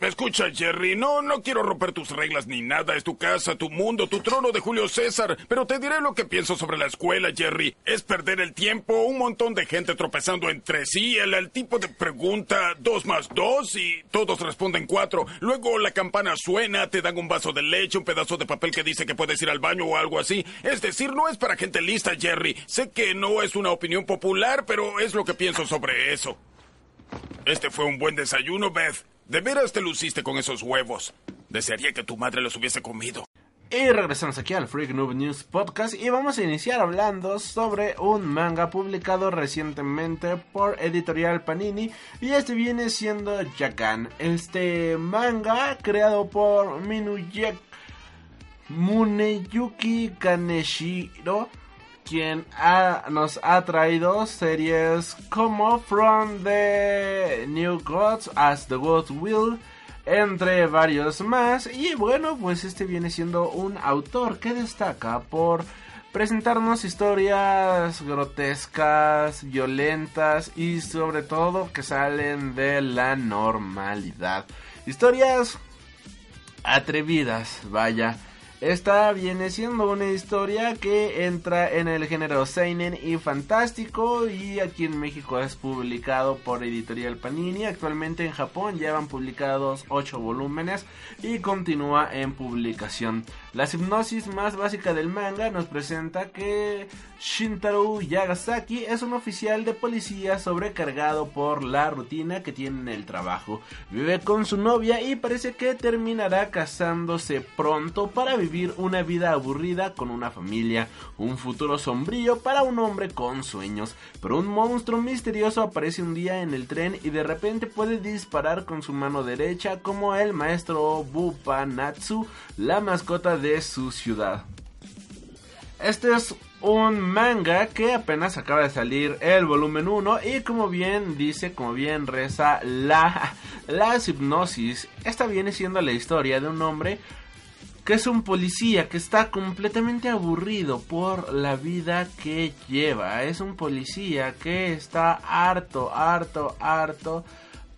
Escucha, Jerry, no, no quiero romper tus reglas ni nada. Es tu casa, tu mundo, tu trono de Julio César. Pero te diré lo que pienso sobre la escuela, Jerry. Es perder el tiempo, un montón de gente tropezando entre sí. El, el tipo de pregunta dos más dos y todos responden cuatro. Luego la campana suena, te dan un vaso de leche, un pedazo de papel que dice que puedes ir al baño o algo así. Es decir, no es para gente lista, Jerry. Sé que no es una opinión popular, pero es lo que pienso sobre eso. Este fue un buen desayuno, Beth. De veras te luciste con esos huevos. Desearía que tu madre los hubiese comido. Y regresamos aquí al Freak Noob News Podcast y vamos a iniciar hablando sobre un manga publicado recientemente por Editorial Panini y este viene siendo Jakan. Este manga creado por Minuyek Muneyuki Kaneshiro quien nos ha traído series como From the New Gods as the Gods Will, entre varios más. Y bueno, pues este viene siendo un autor que destaca por presentarnos historias grotescas, violentas y sobre todo que salen de la normalidad. Historias atrevidas, vaya. Esta viene siendo una historia que entra en el género seinen y fantástico y aquí en México es publicado por Editorial Panini. Actualmente en Japón llevan publicados 8 volúmenes y continúa en publicación. La hipnosis más básica del manga nos presenta que Shintaro Yagasaki es un oficial de policía sobrecargado por la rutina que tiene en el trabajo. Vive con su novia y parece que terminará casándose pronto para vivir una vida aburrida con una familia, un futuro sombrío para un hombre con sueños. Pero un monstruo misterioso aparece un día en el tren y de repente puede disparar con su mano derecha como el maestro Bupanatsu, la mascota de su ciudad. Este es un manga que apenas acaba de salir el volumen 1 y como bien dice, como bien reza la, hipnosis, esta viene siendo la historia de un hombre que es un policía que está completamente aburrido por la vida que lleva. Es un policía que está harto, harto, harto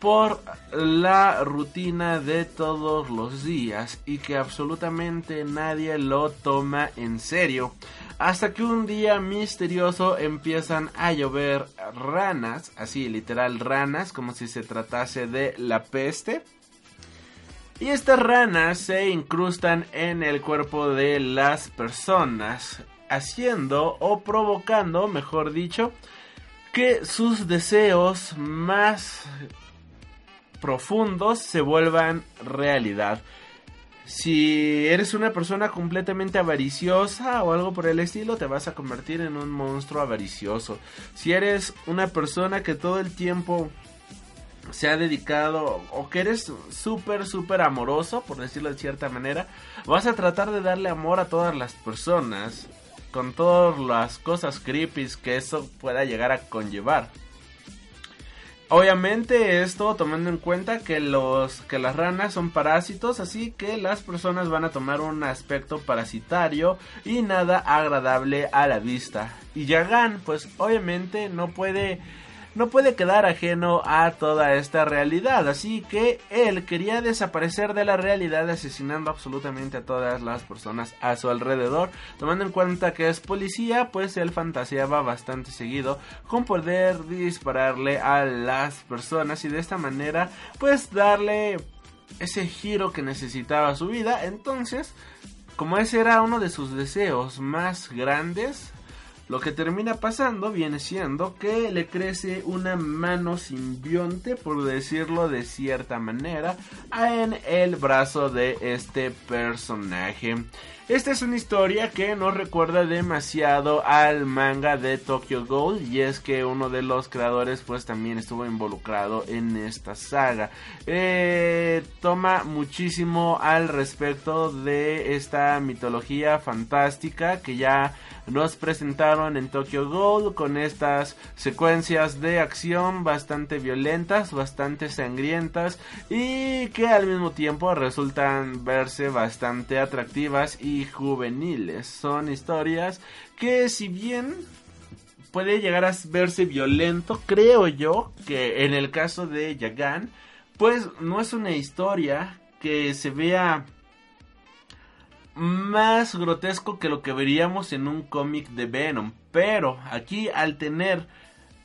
por la rutina de todos los días y que absolutamente nadie lo toma en serio. Hasta que un día misterioso empiezan a llover ranas, así literal ranas, como si se tratase de la peste. Y estas ranas se incrustan en el cuerpo de las personas, haciendo o provocando, mejor dicho, que sus deseos más profundos se vuelvan realidad. Si eres una persona completamente avariciosa o algo por el estilo, te vas a convertir en un monstruo avaricioso. Si eres una persona que todo el tiempo se ha dedicado o que eres súper, súper amoroso, por decirlo de cierta manera, vas a tratar de darle amor a todas las personas con todas las cosas creepy que eso pueda llegar a conllevar. Obviamente esto tomando en cuenta que los que las ranas son parásitos, así que las personas van a tomar un aspecto parasitario y nada agradable a la vista. Y Yagan, pues obviamente no puede no puede quedar ajeno a toda esta realidad, así que él quería desaparecer de la realidad asesinando absolutamente a todas las personas a su alrededor, tomando en cuenta que es policía, pues él fantaseaba bastante seguido con poder dispararle a las personas y de esta manera pues darle ese giro que necesitaba su vida, entonces como ese era uno de sus deseos más grandes, lo que termina pasando viene siendo que le crece una mano simbionte, por decirlo de cierta manera, en el brazo de este personaje. Esta es una historia que nos recuerda demasiado al manga de Tokyo Ghoul y es que uno de los creadores pues también estuvo involucrado en esta saga. Eh, toma muchísimo al respecto de esta mitología fantástica que ya nos presentaron en Tokyo Ghoul con estas secuencias de acción bastante violentas, bastante sangrientas y que al mismo tiempo resultan verse bastante atractivas juveniles. Son historias que si bien puede llegar a verse violento, creo yo que en el caso de Yagan pues no es una historia que se vea más grotesco que lo que veríamos en un cómic de Venom. Pero aquí al tener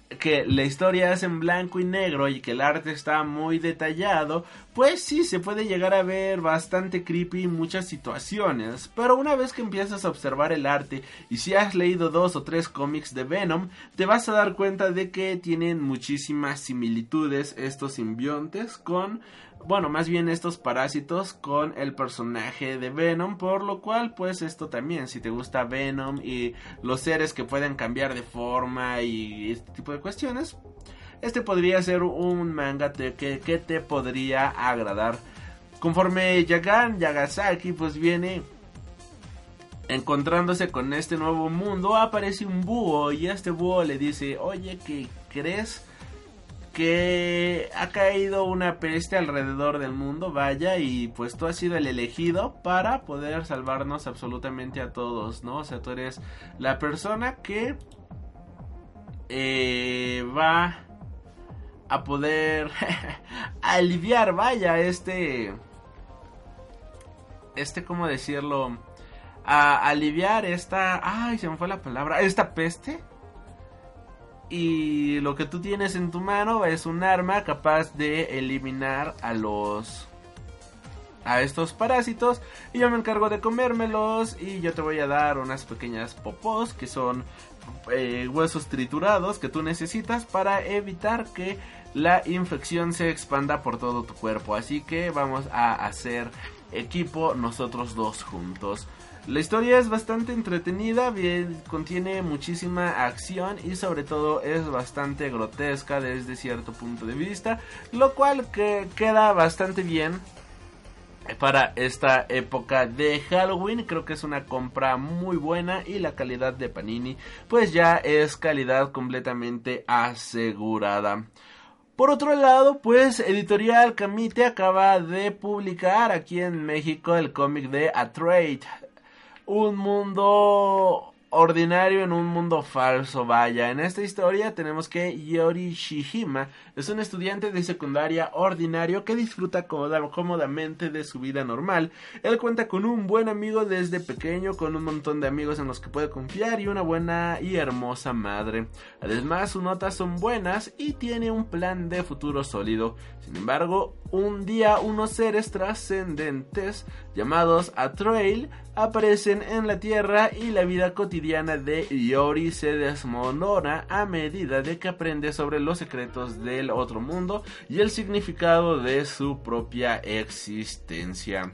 que la historia es en blanco y negro y que el arte está muy detallado, pues sí se puede llegar a ver bastante creepy en muchas situaciones. Pero una vez que empiezas a observar el arte y si has leído dos o tres cómics de Venom, te vas a dar cuenta de que tienen muchísimas similitudes estos simbiontes con bueno, más bien estos parásitos con el personaje de Venom, por lo cual pues esto también, si te gusta Venom y los seres que pueden cambiar de forma y este tipo de cuestiones, este podría ser un manga que, que te podría agradar. Conforme Yagan Yagasaki pues viene encontrándose con este nuevo mundo, aparece un búho y este búho le dice, oye, ¿qué crees? Que ha caído una peste alrededor del mundo, vaya, y pues tú has sido el elegido para poder salvarnos absolutamente a todos, ¿no? O sea, tú eres la persona que eh, va a poder aliviar, vaya, este... Este, ¿cómo decirlo? A aliviar esta... Ay, se me fue la palabra. Esta peste y lo que tú tienes en tu mano es un arma capaz de eliminar a los a estos parásitos. Y yo me encargo de comérmelos y yo te voy a dar unas pequeñas popos que son eh, huesos triturados que tú necesitas para evitar que la infección se expanda por todo tu cuerpo. Así que vamos a hacer equipo nosotros dos juntos la historia es bastante entretenida, bien, contiene muchísima acción y sobre todo es bastante grotesca desde cierto punto de vista, lo cual que queda bastante bien para esta época de Halloween. Creo que es una compra muy buena y la calidad de Panini pues ya es calidad completamente asegurada. Por otro lado, pues Editorial Camite acaba de publicar aquí en México el cómic de A un mundo ordinario en un mundo falso, vaya. En esta historia tenemos que Yori Shihima es un estudiante de secundaria ordinario que disfruta cómodamente de su vida normal. Él cuenta con un buen amigo desde pequeño, con un montón de amigos en los que puede confiar y una buena y hermosa madre. Además, sus notas son buenas y tiene un plan de futuro sólido. Sin embargo, un día unos seres trascendentes llamados Atrail aparecen en la Tierra y la vida cotidiana de Yori se desmorona a medida de que aprende sobre los secretos del otro mundo y el significado de su propia existencia.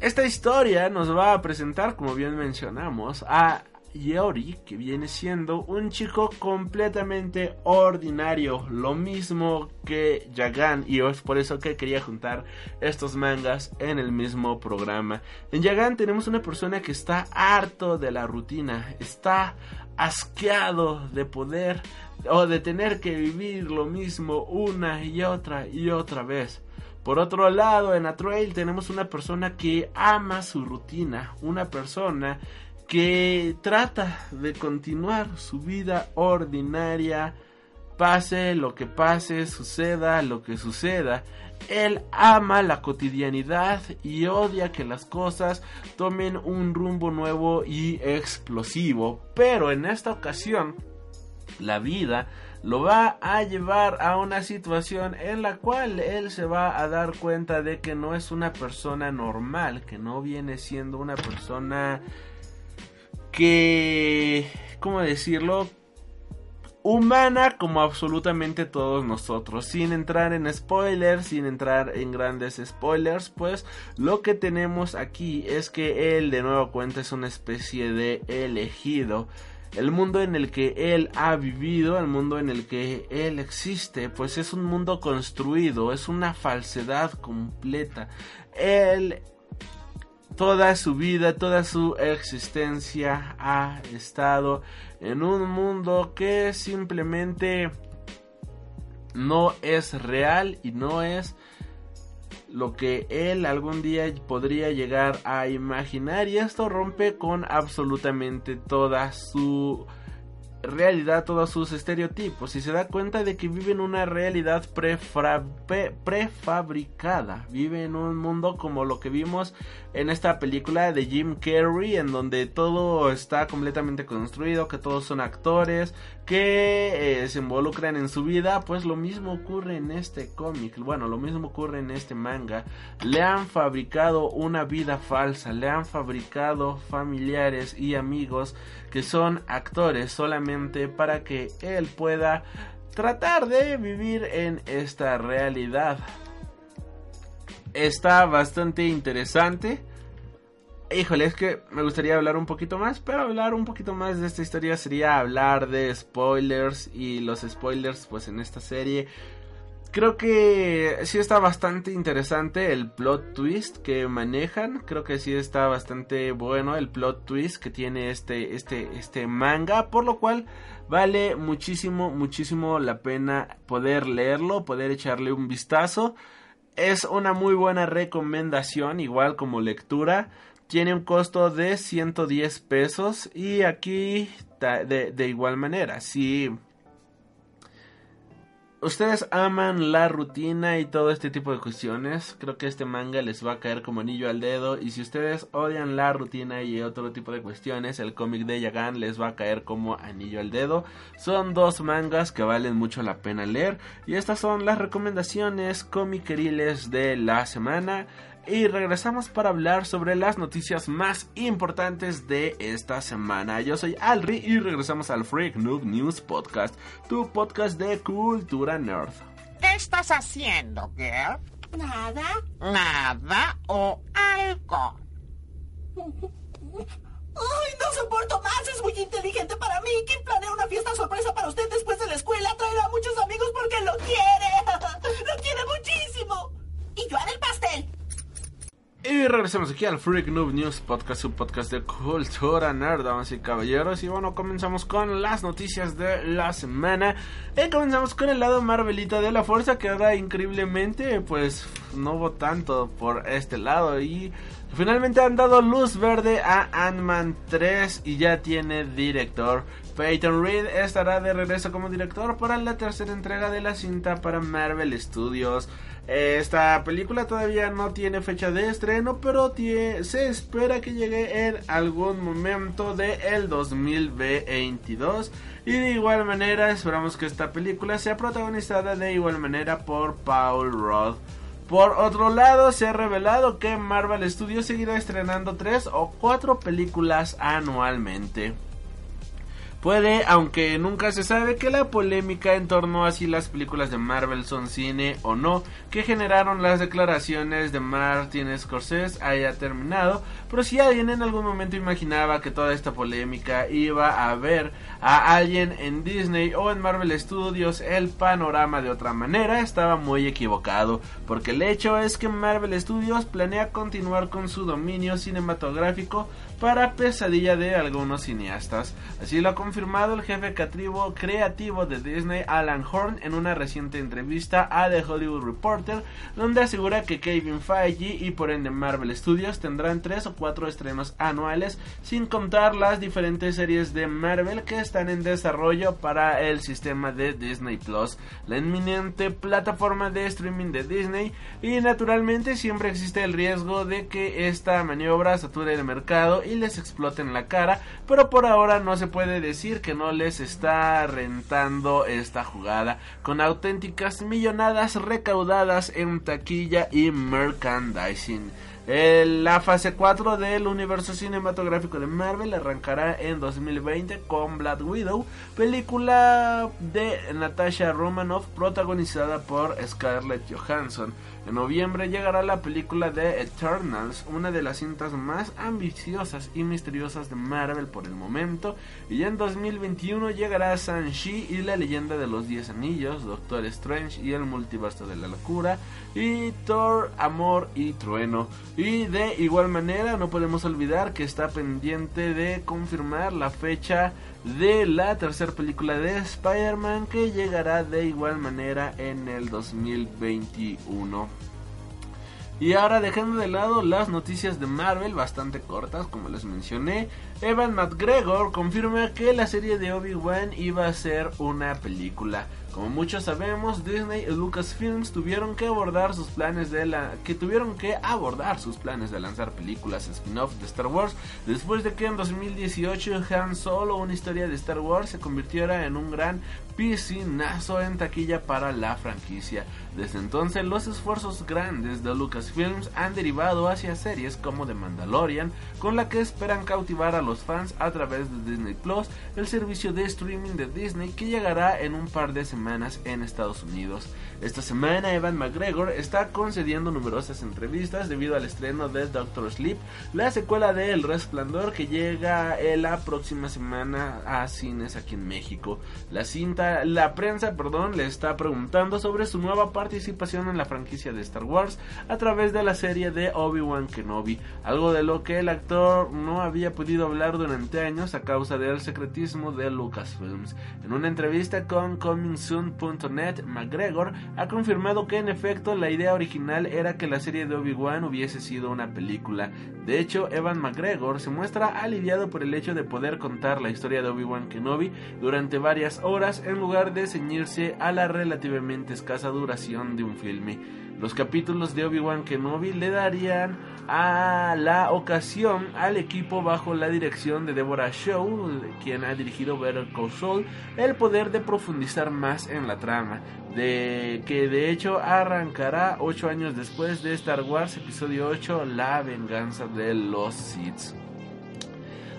Esta historia nos va a presentar, como bien mencionamos, a Yori, que viene siendo un chico completamente ordinario, lo mismo que Yagan, y es por eso que quería juntar estos mangas en el mismo programa. En Yagan tenemos una persona que está harto de la rutina, está asqueado de poder o de tener que vivir lo mismo una y otra y otra vez. Por otro lado, en Atrail tenemos una persona que ama su rutina, una persona que trata de continuar su vida ordinaria, pase lo que pase, suceda lo que suceda. Él ama la cotidianidad y odia que las cosas tomen un rumbo nuevo y explosivo. Pero en esta ocasión, la vida lo va a llevar a una situación en la cual él se va a dar cuenta de que no es una persona normal, que no viene siendo una persona que, ¿cómo decirlo? Humana como absolutamente todos nosotros. Sin entrar en spoilers, sin entrar en grandes spoilers, pues lo que tenemos aquí es que él de nuevo cuenta es una especie de elegido. El mundo en el que él ha vivido, el mundo en el que él existe, pues es un mundo construido, es una falsedad completa. Él toda su vida, toda su existencia ha estado en un mundo que simplemente no es real y no es lo que él algún día podría llegar a imaginar y esto rompe con absolutamente toda su realidad todos sus estereotipos y se da cuenta de que vive en una realidad prefabricada. Vive en un mundo como lo que vimos en esta película de Jim Carrey, en donde todo está completamente construido, que todos son actores, que eh, se involucran en su vida. Pues lo mismo ocurre en este cómic, bueno, lo mismo ocurre en este manga. Le han fabricado una vida falsa, le han fabricado familiares y amigos que son actores solamente para que él pueda tratar de vivir en esta realidad. Está bastante interesante. Híjole, es que me gustaría hablar un poquito más, pero hablar un poquito más de esta historia sería hablar de spoilers y los spoilers pues en esta serie Creo que sí está bastante interesante el plot twist que manejan. Creo que sí está bastante bueno el plot twist que tiene este, este, este manga. Por lo cual vale muchísimo, muchísimo la pena poder leerlo, poder echarle un vistazo. Es una muy buena recomendación, igual como lectura. Tiene un costo de 110 pesos y aquí de, de igual manera. Si ustedes aman la rutina y todo este tipo de cuestiones, creo que este manga les va a caer como anillo al dedo. Y si ustedes odian la rutina y otro tipo de cuestiones, el cómic de Yagan les va a caer como anillo al dedo. Son dos mangas que valen mucho la pena leer. Y estas son las recomendaciones comiqueriles de la semana y regresamos para hablar sobre las noticias más importantes de esta semana. Yo soy Alri y regresamos al Freak Noob News Podcast, tu podcast de cultura nerd. ¿Qué estás haciendo, girl? Nada. Nada o algo. ¡Ay, no soporto más! Es muy inteligente para mí. Kim planea una fiesta sorpresa para usted después de la escuela. Traerá a muchos amigos porque lo quiere. ¡Lo quiere muchísimo! Y yo haré el pastel. Y regresamos aquí al Freak Noob News Podcast, su podcast de cultura nerd, damas y caballeros. Y bueno, comenzamos con las noticias de la semana. Y comenzamos con el lado Marvelita de la Fuerza, que ahora increíblemente, pues no hubo tanto por este lado. Y finalmente han dado luz verde a Ant-Man 3 y ya tiene director. Peyton Reed estará de regreso como director para la tercera entrega de la cinta para Marvel Studios. Esta película todavía no tiene fecha de estreno, pero se espera que llegue en algún momento del el 2022. Y de igual manera esperamos que esta película sea protagonizada de igual manera por Paul Rudd. Por otro lado, se ha revelado que Marvel Studios seguirá estrenando tres o cuatro películas anualmente. Puede, aunque nunca se sabe, que la polémica en torno a si las películas de Marvel son cine o no, que generaron las declaraciones de Martin Scorsese haya terminado, pero si alguien en algún momento imaginaba que toda esta polémica iba a ver a alguien en Disney o en Marvel Studios el panorama de otra manera, estaba muy equivocado, porque el hecho es que Marvel Studios planea continuar con su dominio cinematográfico para pesadilla de algunos cineastas. Así lo ha confirmado el jefe creativo de Disney, Alan Horn, en una reciente entrevista a The Hollywood Reporter, donde asegura que Kevin Feige y por ende Marvel Studios tendrán tres o cuatro estrenos anuales, sin contar las diferentes series de Marvel que están en desarrollo para el sistema de Disney Plus, la inminente plataforma de streaming de Disney, y naturalmente siempre existe el riesgo de que esta maniobra sature el mercado les exploten la cara, pero por ahora no se puede decir que no les está rentando esta jugada, con auténticas millonadas recaudadas en taquilla y merchandising. La fase 4 del universo cinematográfico de Marvel arrancará en 2020 con Black Widow, película de Natasha Romanoff protagonizada por Scarlett Johansson. En noviembre llegará la película de Eternals, una de las cintas más ambiciosas y misteriosas de Marvel por el momento. Y en 2021 llegará Shang-Chi y la leyenda de los Diez Anillos, Doctor Strange y el multiverso de la locura, y Thor, Amor y Trueno. Y de igual manera no podemos olvidar que está pendiente de confirmar la fecha de la tercera película de Spider-Man que llegará de igual manera en el 2021. Y ahora dejando de lado las noticias de Marvel, bastante cortas, como les mencioné, Evan McGregor confirma que la serie de Obi-Wan iba a ser una película. Como muchos sabemos, Disney y Lucasfilms tuvieron que abordar sus planes de la que tuvieron que abordar sus planes de lanzar películas spin-off de Star Wars después de que en 2018 Han Solo, una historia de Star Wars, se convirtiera en un gran piscinazo en taquilla para la franquicia. Desde entonces, los esfuerzos grandes de Lucasfilms han derivado hacia series como The Mandalorian, con la que esperan cautivar a los fans a través de Disney Plus, el servicio de streaming de Disney que llegará en un par de semanas en Estados Unidos. Esta semana, Evan McGregor está concediendo numerosas entrevistas debido al estreno de Doctor Sleep, la secuela de El Resplandor que llega la próxima semana a cines aquí en México. La cinta, la prensa, perdón, le está preguntando sobre su nueva participación en la franquicia de Star Wars a través de la serie de Obi-Wan Kenobi, algo de lo que el actor no había podido hablar durante años a causa del secretismo de Lucasfilms. En una entrevista con comingsoon.net, McGregor ha confirmado que en efecto la idea original era que la serie de Obi-Wan hubiese sido una película. De hecho, Evan McGregor se muestra aliviado por el hecho de poder contar la historia de Obi-Wan Kenobi durante varias horas en lugar de ceñirse a la relativamente escasa duración de un filme. Los capítulos de Obi-Wan Kenobi le darían a la ocasión al equipo bajo la dirección de Deborah Shaw, quien ha dirigido Better Call Saul, el poder de profundizar más en la trama, de que de hecho arrancará ocho años después de Star Wars Episodio 8, La venganza de los Sith.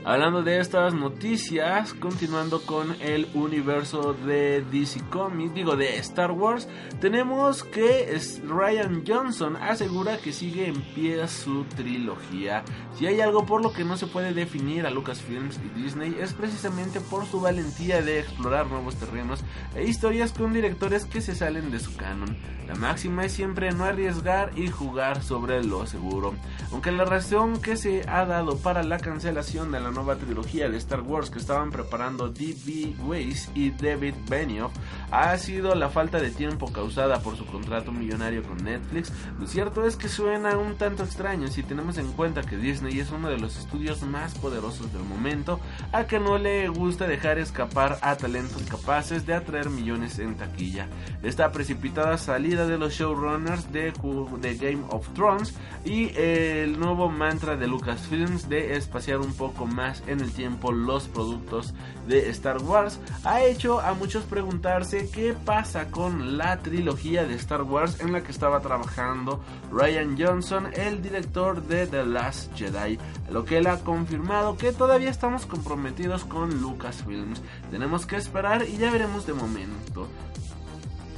Hablando de estas noticias, continuando con el universo de DC Comics, digo de Star Wars, tenemos que Ryan Johnson asegura que sigue en pie su trilogía. Si hay algo por lo que no se puede definir a Lucasfilms y Disney es precisamente por su valentía de explorar nuevos terrenos e historias con directores que se salen de su canon. La máxima es siempre no arriesgar y jugar sobre lo seguro. Aunque la razón que se ha dado para la cancelación de la nueva trilogía de Star Wars que estaban preparando D.B. Weiss y David Benioff ha sido la falta de tiempo causada por su contrato millonario con Netflix, lo cierto es que suena un tanto extraño si tenemos en cuenta que Disney es uno de los estudios más poderosos del momento, a que no le gusta dejar escapar a talentos capaces de atraer millones en taquilla. Esta precipitada salida de los showrunners de, de Game of Thrones y el nuevo mantra de Lucasfilms de espaciar un poco más en el tiempo los productos de Star Wars ha hecho a muchos preguntarse qué pasa con la trilogía de Star Wars en la que estaba trabajando Ryan Johnson, el director de The Last Jedi, lo que él ha confirmado que todavía estamos comprometidos con Lucasfilms. Tenemos que esperar y ya veremos de momento.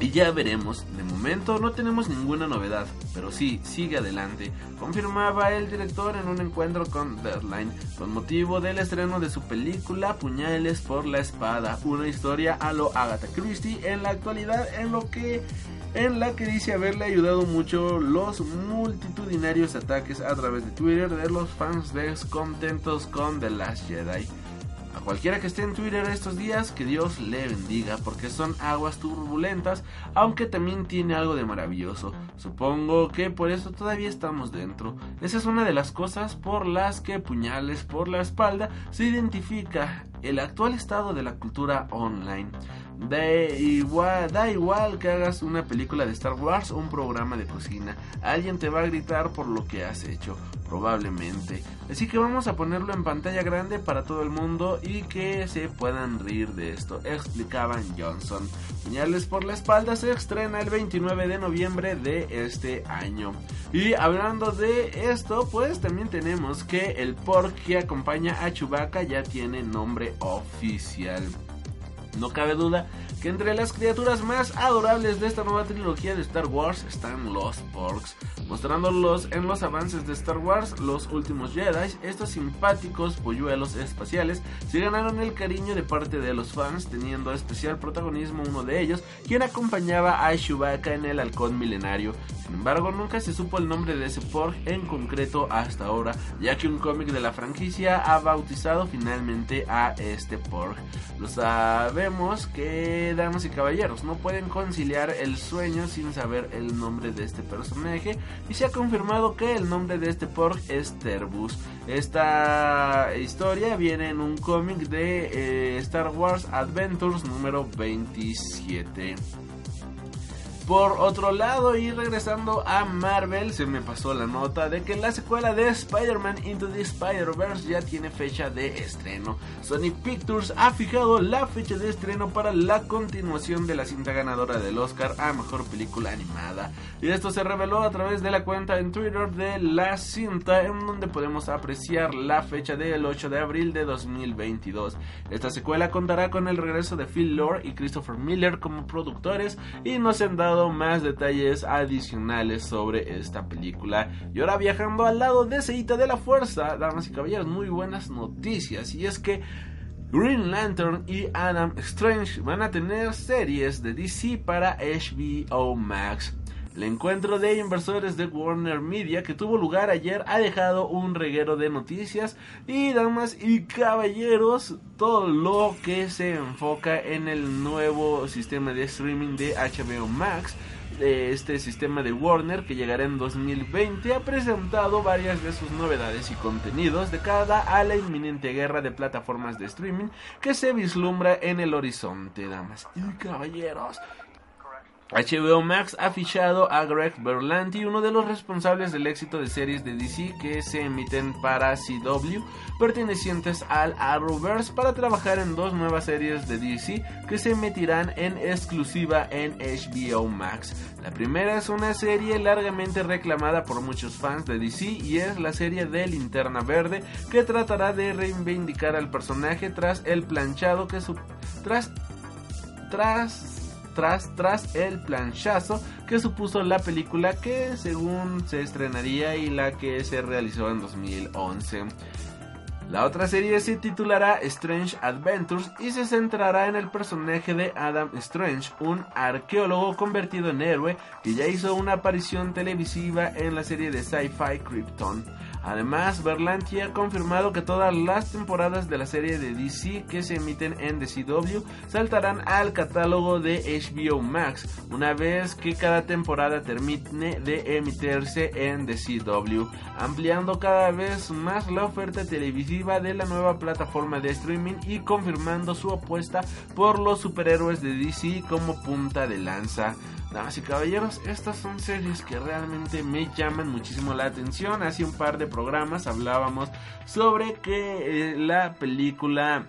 Y ya veremos, de momento no tenemos ninguna novedad, pero sí, sigue adelante, confirmaba el director en un encuentro con Deadline, con motivo del estreno de su película Puñales por la Espada, una historia a lo Agatha Christie en la actualidad en lo que en la que dice haberle ayudado mucho los multitudinarios ataques a través de Twitter de los fans descontentos con The Last Jedi. A cualquiera que esté en Twitter estos días, que Dios le bendiga, porque son aguas turbulentas, aunque también tiene algo de maravilloso. Supongo que por eso todavía estamos dentro. Esa es una de las cosas por las que Puñales por la espalda se identifica el actual estado de la cultura online. Da igual, da igual que hagas una película de Star Wars o un programa de cocina. Alguien te va a gritar por lo que has hecho, probablemente. Así que vamos a ponerlo en pantalla grande para todo el mundo y que se puedan reír de esto, explicaban Johnson. Puñales por la espalda se estrena el 29 de noviembre de este año. Y hablando de esto, pues también tenemos que el pork que acompaña a Chewbacca ya tiene nombre oficial. No cabe duda que entre las criaturas más adorables de esta nueva trilogía de Star Wars están los Porks, mostrándolos en los avances de Star Wars, los últimos Jedi, estos simpáticos polluelos espaciales se ganaron el cariño de parte de los fans, teniendo especial protagonismo uno de ellos, quien acompañaba a Chewbacca en el halcón milenario. Sin embargo, nunca se supo el nombre de ese Pork en concreto hasta ahora, ya que un cómic de la franquicia ha bautizado finalmente a este Pork. Lo sabemos que damas y caballeros, no pueden conciliar el sueño sin saber el nombre de este personaje y se ha confirmado que el nombre de este Porg es Terbus. Esta historia viene en un cómic de eh, Star Wars Adventures número 27. Por otro lado, y regresando a Marvel, se me pasó la nota de que la secuela de Spider-Man Into the Spider-Verse ya tiene fecha de estreno. Sony Pictures ha fijado la fecha de estreno para la continuación de la cinta ganadora del Oscar a Mejor Película Animada. Y esto se reveló a través de la cuenta en Twitter de la cinta, en donde podemos apreciar la fecha del 8 de abril de 2022. Esta secuela contará con el regreso de Phil Lord y Christopher Miller como productores y nos han dado más detalles adicionales sobre esta película. Y ahora viajando al lado de Seita de la Fuerza, damas y caballeros, muy buenas noticias. Y es que Green Lantern y Adam Strange van a tener series de DC para HBO Max. El encuentro de inversores de Warner Media que tuvo lugar ayer ha dejado un reguero de noticias y damas y caballeros, todo lo que se enfoca en el nuevo sistema de streaming de HBO Max de este sistema de Warner que llegará en 2020 ha presentado varias de sus novedades y contenidos de cara a la inminente guerra de plataformas de streaming que se vislumbra en el horizonte, damas y caballeros. HBO Max ha fichado a Greg Berlanti, uno de los responsables del éxito de series de DC que se emiten para CW, pertenecientes al Arrowverse, para trabajar en dos nuevas series de DC que se emitirán en exclusiva en HBO Max. La primera es una serie largamente reclamada por muchos fans de DC y es la serie de Linterna Verde que tratará de reivindicar al personaje tras el planchado que su tras tras tras, tras el planchazo que supuso la película que según se estrenaría y la que se realizó en 2011. La otra serie se titulará Strange Adventures y se centrará en el personaje de Adam Strange, un arqueólogo convertido en héroe que ya hizo una aparición televisiva en la serie de sci-fi Krypton. Además, Berlanti ha confirmado que todas las temporadas de la serie de DC que se emiten en DCW saltarán al catálogo de HBO Max, una vez que cada temporada termine de emitirse en DCW, ampliando cada vez más la oferta televisiva de la nueva plataforma de streaming y confirmando su apuesta por los superhéroes de DC como punta de lanza. Damas y caballeros, estas son series que realmente me llaman muchísimo la atención. Hace un par de programas hablábamos sobre que eh, la película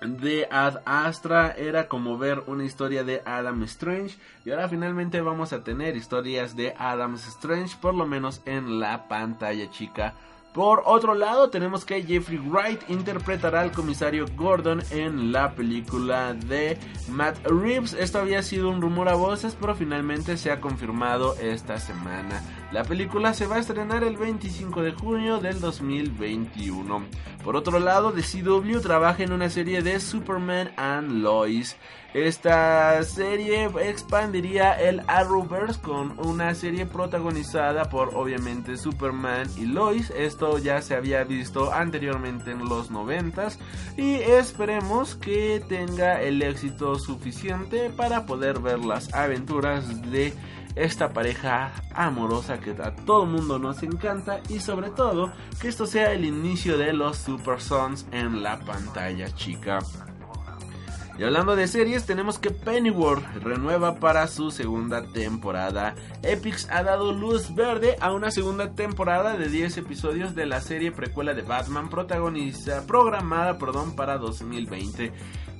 de Ad Astra era como ver una historia de Adam Strange y ahora finalmente vamos a tener historias de Adam Strange por lo menos en la pantalla chica por otro lado, tenemos que Jeffrey Wright interpretará al comisario Gordon en la película de Matt Reeves. Esto había sido un rumor a voces, pero finalmente se ha confirmado esta semana. La película se va a estrenar el 25 de junio del 2021. Por otro lado, The CW trabaja en una serie de Superman and Lois. Esta serie expandiría el Arrowverse con una serie protagonizada por obviamente Superman y Lois. Esto ya se había visto anteriormente en los 90 y esperemos que tenga el éxito suficiente para poder ver las aventuras de esta pareja amorosa que a todo mundo nos encanta y sobre todo que esto sea el inicio de los Super Sons en la pantalla chica. Y hablando de series, tenemos que Pennyworth renueva para su segunda temporada. Epix ha dado luz verde a una segunda temporada de 10 episodios de la serie precuela de Batman protagoniza, programada perdón, para 2020.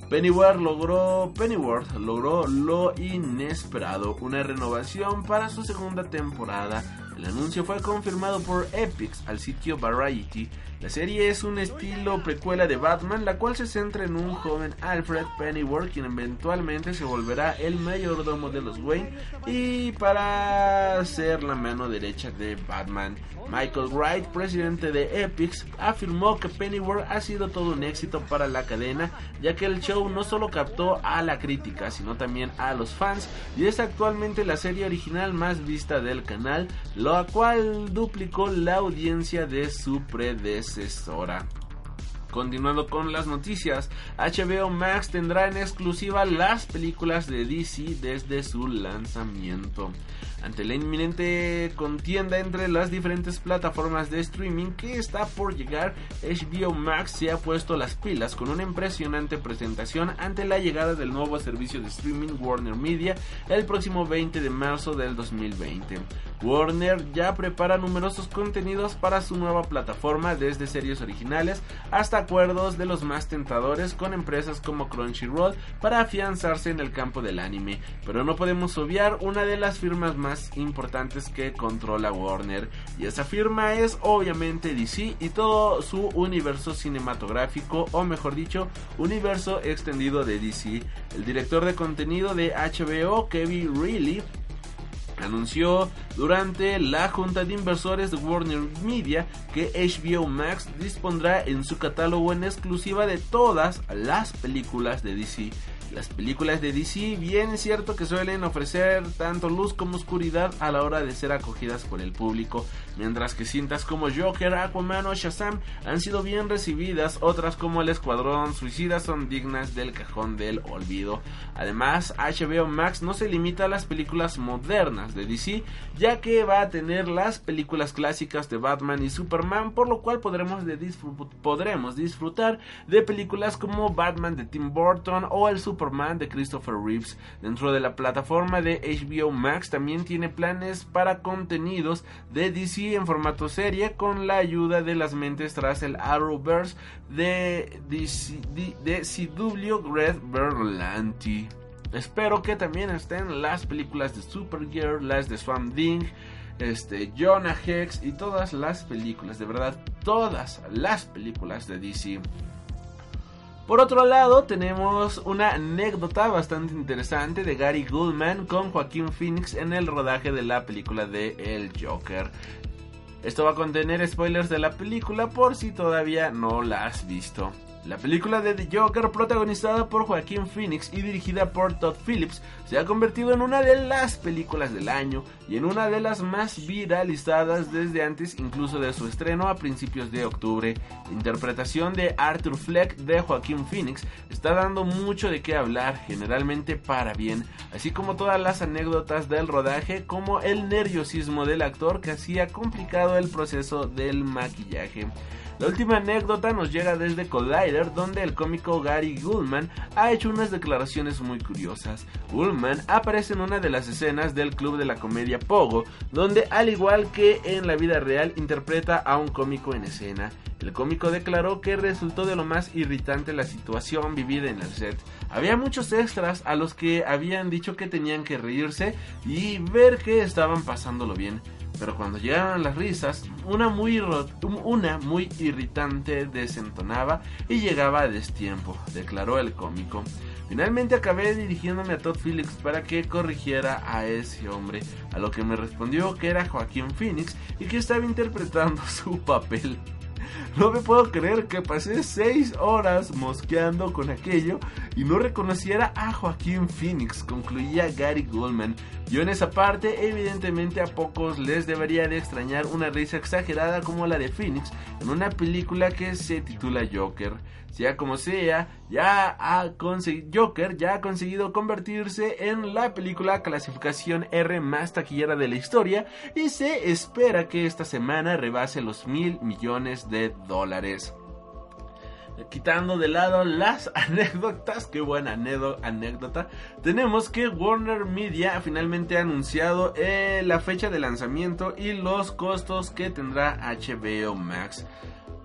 Pennyworth logró, Pennyworth logró lo inesperado, una renovación para su segunda temporada. El anuncio fue confirmado por Epix al sitio Variety la serie es un estilo precuela de Batman, la cual se centra en un joven Alfred Pennyworth, quien eventualmente se volverá el mayordomo de los Wayne y para ser la mano derecha de Batman. Michael Wright, presidente de Epix, afirmó que Pennyworth ha sido todo un éxito para la cadena, ya que el show no solo captó a la crítica, sino también a los fans, y es actualmente la serie original más vista del canal, lo cual duplicó la audiencia de su predecesor. Continuando con las noticias, HBO Max tendrá en exclusiva las películas de DC desde su lanzamiento. Ante la inminente contienda entre las diferentes plataformas de streaming que está por llegar, HBO Max se ha puesto las pilas con una impresionante presentación ante la llegada del nuevo servicio de streaming Warner Media el próximo 20 de marzo del 2020. Warner ya prepara numerosos contenidos para su nueva plataforma desde series originales hasta acuerdos de los más tentadores con empresas como Crunchyroll para afianzarse en el campo del anime, pero no podemos obviar una de las firmas más importantes que controla Warner. Y esa firma es obviamente DC y todo su universo cinematográfico, o mejor dicho, universo extendido de DC. El director de contenido de HBO, Kevin Reilly, anunció durante la junta de inversores de Warner Media que HBO Max dispondrá en su catálogo en exclusiva de todas las películas de DC las películas de DC bien es cierto que suelen ofrecer tanto luz como oscuridad a la hora de ser acogidas por el público, mientras que cintas como Joker, Aquaman o Shazam han sido bien recibidas, otras como El Escuadrón Suicida son dignas del cajón del olvido. Además, HBO Max no se limita a las películas modernas de DC, ya que va a tener las películas clásicas de Batman y Superman, por lo cual podremos, podremos disfrutar de películas como Batman de Tim Burton o el Super De Christopher Reeves. Dentro de la plataforma de HBO Max también tiene planes para contenidos de DC en formato serie con la ayuda de las mentes tras el Arrowverse de, DC, de, CW Red Berlanti. Espero que también estén las películas de Supergirl, las de Swamp Thing, este, Jonah Hex y todas las películas, de verdad, todas las películas de DC. Por otro lado, tenemos una anécdota bastante interesante de Gary Goldman con Joaquín Phoenix en el rodaje de la película de El Joker. Esto va a contener spoilers de la película por si todavía no la has visto. La película de The Joker, protagonizada por Joaquín Phoenix y dirigida por Todd Phillips, se ha convertido en una de las películas del año y en una de las más viralizadas desde antes incluso de su estreno a principios de octubre. La interpretación de Arthur Fleck de Joaquín Phoenix está dando mucho de qué hablar, generalmente para bien, así como todas las anécdotas del rodaje como el nerviosismo del actor que hacía complicado el proceso del maquillaje. La última anécdota nos llega desde Collider, donde el cómico Gary Goldman ha hecho unas declaraciones muy curiosas. Goldman aparece en una de las escenas del club de la comedia Pogo, donde al igual que en la vida real interpreta a un cómico en escena. El cómico declaró que resultó de lo más irritante la situación vivida en el set. Había muchos extras a los que habían dicho que tenían que reírse y ver que estaban pasándolo bien pero cuando llegaban las risas, una muy, una muy irritante desentonaba y llegaba a destiempo, declaró el cómico. Finalmente acabé dirigiéndome a Todd Phillips para que corrigiera a ese hombre, a lo que me respondió que era Joaquín Phoenix y que estaba interpretando su papel. No me puedo creer que pasé 6 horas mosqueando con aquello y no reconociera a Joaquín Phoenix, concluía Gary Goldman. Yo en esa parte, evidentemente a pocos les debería de extrañar una risa exagerada como la de Phoenix en una película que se titula Joker. Sea como sea, ya ha conseguido Joker ya ha conseguido convertirse en la película clasificación R más taquillera de la historia y se espera que esta semana rebase los mil millones de dólares quitando de lado las anécdotas, qué buena anécdota, tenemos que Warner Media finalmente ha anunciado eh, la fecha de lanzamiento y los costos que tendrá HBO Max.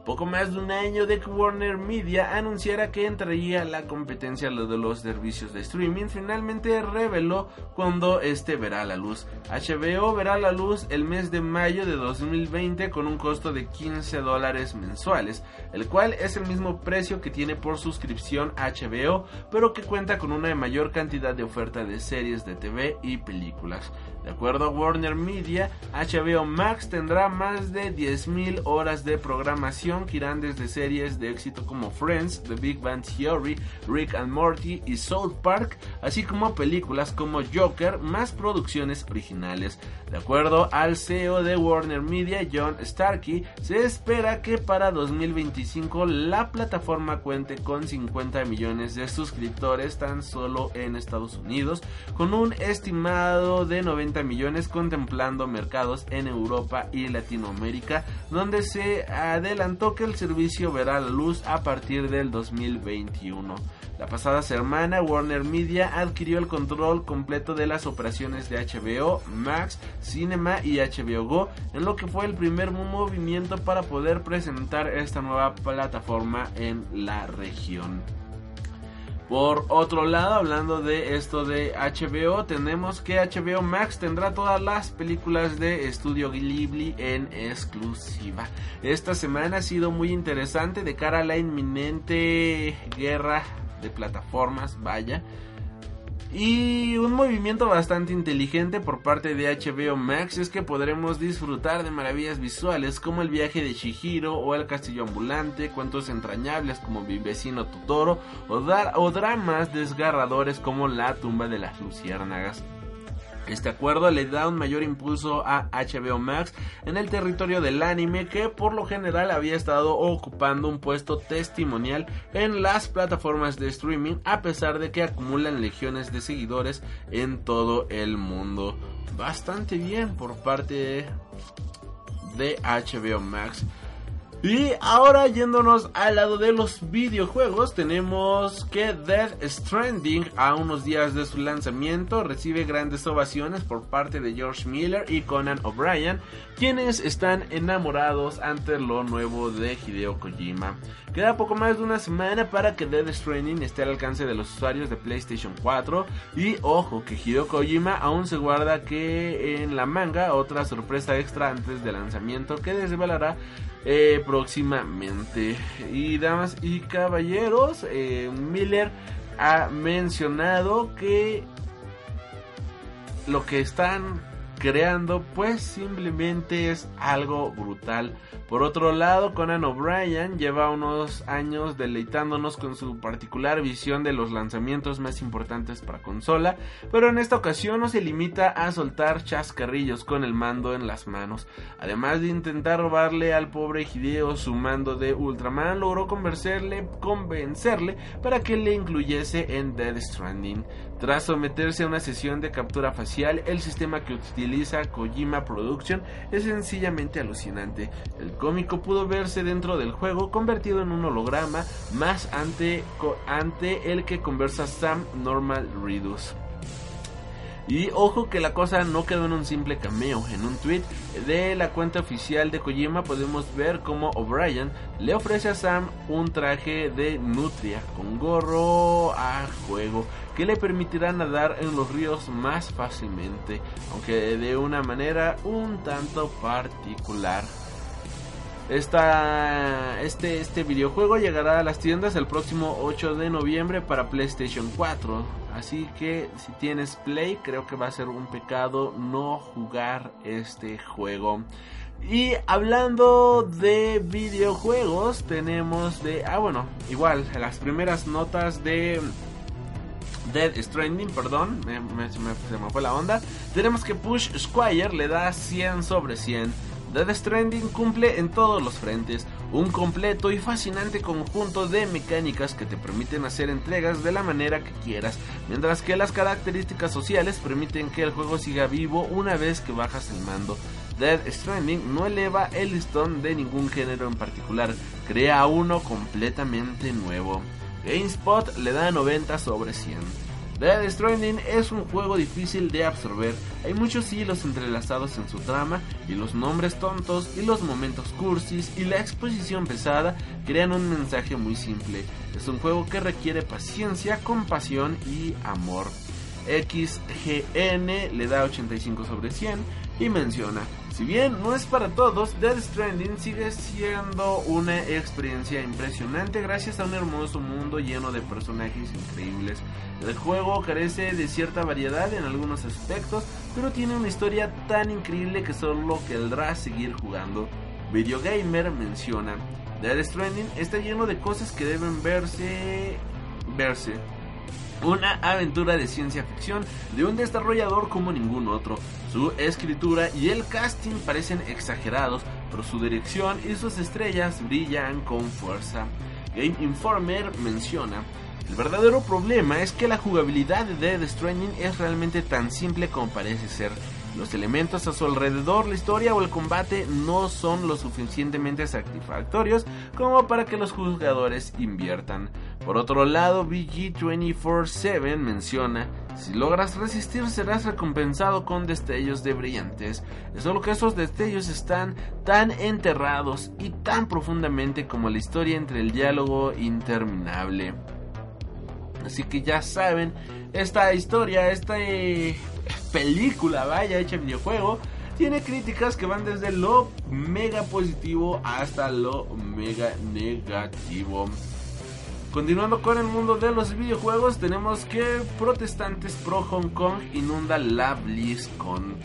Poco más de un año de que Warner Media anunciara que entraría la competencia de los servicios de streaming, finalmente reveló cuando este verá la luz. HBO verá la luz el mes de mayo de 2020 con un costo de 15 dólares mensuales, el cual es el mismo precio que tiene por suscripción HBO, pero que cuenta con una mayor cantidad de oferta de series de TV y películas. De acuerdo a Warner Media, HBO Max tendrá más de 10.000 horas de programación que irán desde series de éxito como Friends, The Big Bang Theory, Rick and Morty y South Park, así como películas como Joker, más producciones originales. De acuerdo al CEO de Warner Media, John Starkey, se espera que para 2025 la plataforma cuente con 50 millones de suscriptores tan solo en Estados Unidos, con un estimado de 90 millones contemplando mercados en Europa y Latinoamérica, donde se adelantó que el servicio verá la luz a partir del 2021. La pasada semana Warner Media adquirió el control completo de las operaciones de HBO, Max, Cinema y HBO Go, en lo que fue el primer movimiento para poder presentar esta nueva plataforma en la región. Por otro lado, hablando de esto de HBO, tenemos que HBO Max tendrá todas las películas de Estudio Ghibli en exclusiva. Esta semana ha sido muy interesante de cara a la inminente guerra de plataformas, vaya. Y un movimiento bastante inteligente por parte de HBO Max es que podremos disfrutar de maravillas visuales como el viaje de Shihiro o el castillo ambulante, cuentos entrañables como Mi vecino Totoro o, o dramas desgarradores como La tumba de las luciérnagas. Este acuerdo le da un mayor impulso a HBO Max en el territorio del anime que por lo general había estado ocupando un puesto testimonial en las plataformas de streaming a pesar de que acumulan legiones de seguidores en todo el mundo. Bastante bien por parte de HBO Max. Y ahora yéndonos al lado de los videojuegos, tenemos que Death Stranding a unos días de su lanzamiento recibe grandes ovaciones por parte de George Miller y Conan O'Brien, quienes están enamorados ante lo nuevo de Hideo Kojima. Queda poco más de una semana para que Death Stranding esté al alcance de los usuarios de PlayStation 4 y ojo que Hideo Kojima aún se guarda que en la manga otra sorpresa extra antes del lanzamiento que desvelará eh, próximamente. Y damas y caballeros, eh, Miller ha mencionado que lo que están creando pues simplemente es algo brutal. Por otro lado, Conan O'Brien lleva unos años deleitándonos con su particular visión de los lanzamientos más importantes para consola, pero en esta ocasión no se limita a soltar chascarrillos con el mando en las manos. Además de intentar robarle al pobre Hideo su mando de Ultraman, logró convencerle, convencerle para que le incluyese en Dead Stranding. Tras someterse a una sesión de captura facial, el sistema que utiliza Kojima Production es sencillamente alucinante. El cómico pudo verse dentro del juego convertido en un holograma más ante, el que conversa Sam Normal Reedus. Y ojo que la cosa no quedó en un simple cameo. En un tweet de la cuenta oficial de Kojima podemos ver cómo O'Brien le ofrece a Sam un traje de nutria con gorro a juego que le permitirá nadar en los ríos más fácilmente, aunque de una manera un tanto particular. Esta, este, este videojuego llegará a las tiendas el próximo 8 de noviembre para PlayStation 4. Así que si tienes Play, creo que va a ser un pecado no jugar este juego. Y hablando de videojuegos, tenemos de... Ah, bueno, igual, las primeras notas de... Dead Stranding, perdón, se me fue la onda. Tenemos que Push Squire le da 100 sobre 100. Dead Stranding cumple en todos los frentes un completo y fascinante conjunto de mecánicas que te permiten hacer entregas de la manera que quieras, mientras que las características sociales permiten que el juego siga vivo una vez que bajas el mando. Dead Stranding no eleva el listón de ningún género en particular, crea uno completamente nuevo. GameSpot le da 90 sobre 100. Dead Stranding es un juego difícil de absorber, hay muchos hilos entrelazados en su trama y los nombres tontos y los momentos cursis y la exposición pesada crean un mensaje muy simple. Es un juego que requiere paciencia, compasión y amor. XGN le da 85 sobre 100 y menciona, Si bien no es para todos, Death Stranding sigue siendo una experiencia impresionante gracias a un hermoso mundo lleno de personajes increíbles. El juego carece de cierta variedad en algunos aspectos, pero tiene una historia tan increíble que solo querrá seguir jugando. Videogamer menciona, Death Stranding está lleno de cosas que deben verse verse una aventura de ciencia ficción de un desarrollador como ningún otro. Su escritura y el casting parecen exagerados, pero su dirección y sus estrellas brillan con fuerza. Game Informer menciona, el verdadero problema es que la jugabilidad de Dead Stranding es realmente tan simple como parece ser. Los elementos a su alrededor, la historia o el combate no son lo suficientemente satisfactorios como para que los jugadores inviertan. Por otro lado, BG247 menciona, si logras resistir serás recompensado con destellos de brillantes, solo que esos destellos están tan enterrados y tan profundamente como la historia entre el diálogo interminable. Así que ya saben, esta historia, esta eh, película, vaya, hecha videojuego, tiene críticas que van desde lo mega positivo hasta lo mega negativo. Continuando con el mundo de los videojuegos, tenemos que protestantes pro Hong Kong inunda la BlizzCon.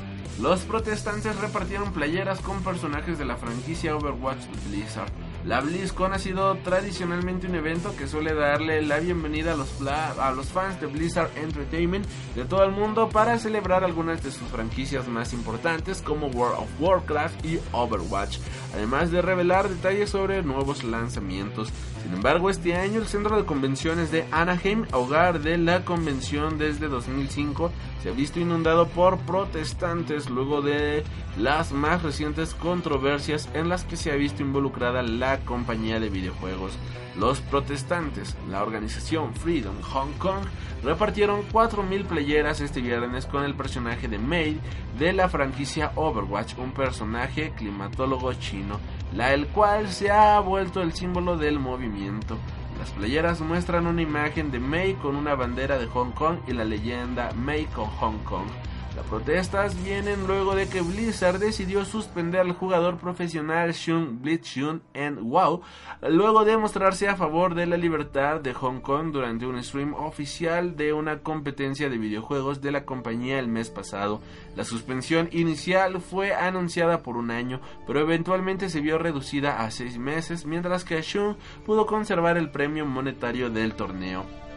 Los protestantes repartieron playeras con personajes de la franquicia Overwatch Blizzard. La BlizzCon ha sido tradicionalmente un evento que suele darle la bienvenida a los, fans de Blizzard Entertainment de todo el mundo para celebrar algunas de sus franquicias más importantes como World of Warcraft y Overwatch, además de revelar detalles sobre nuevos lanzamientos. Sin embargo, este año el centro de convenciones de Anaheim, hogar de la convención desde 2005, se ha visto inundado por protestantes luego de las más recientes controversias en las que se ha visto involucrada la compañía de videojuegos. Los protestantes, la organización Freedom Hong Kong, repartieron 4.000 playeras este viernes con el personaje de Mei de la franquicia Overwatch, un personaje climatólogo chino, la el cual se ha vuelto el símbolo del movimiento. Las playeras muestran una imagen de Mei con una bandera de Hong Kong y la leyenda Mei con Hong Kong. Las protestas vienen luego de que Blizzard decidió suspender al jugador profesional Shun Blitzchun en WoW, luego de mostrarse a favor de la libertad de Hong Kong durante un stream oficial de una competencia de videojuegos de la compañía el mes pasado. La suspensión inicial fue anunciada por un año, pero eventualmente se vio reducida a seis meses, mientras que Shun pudo conservar el premio monetario del torneo.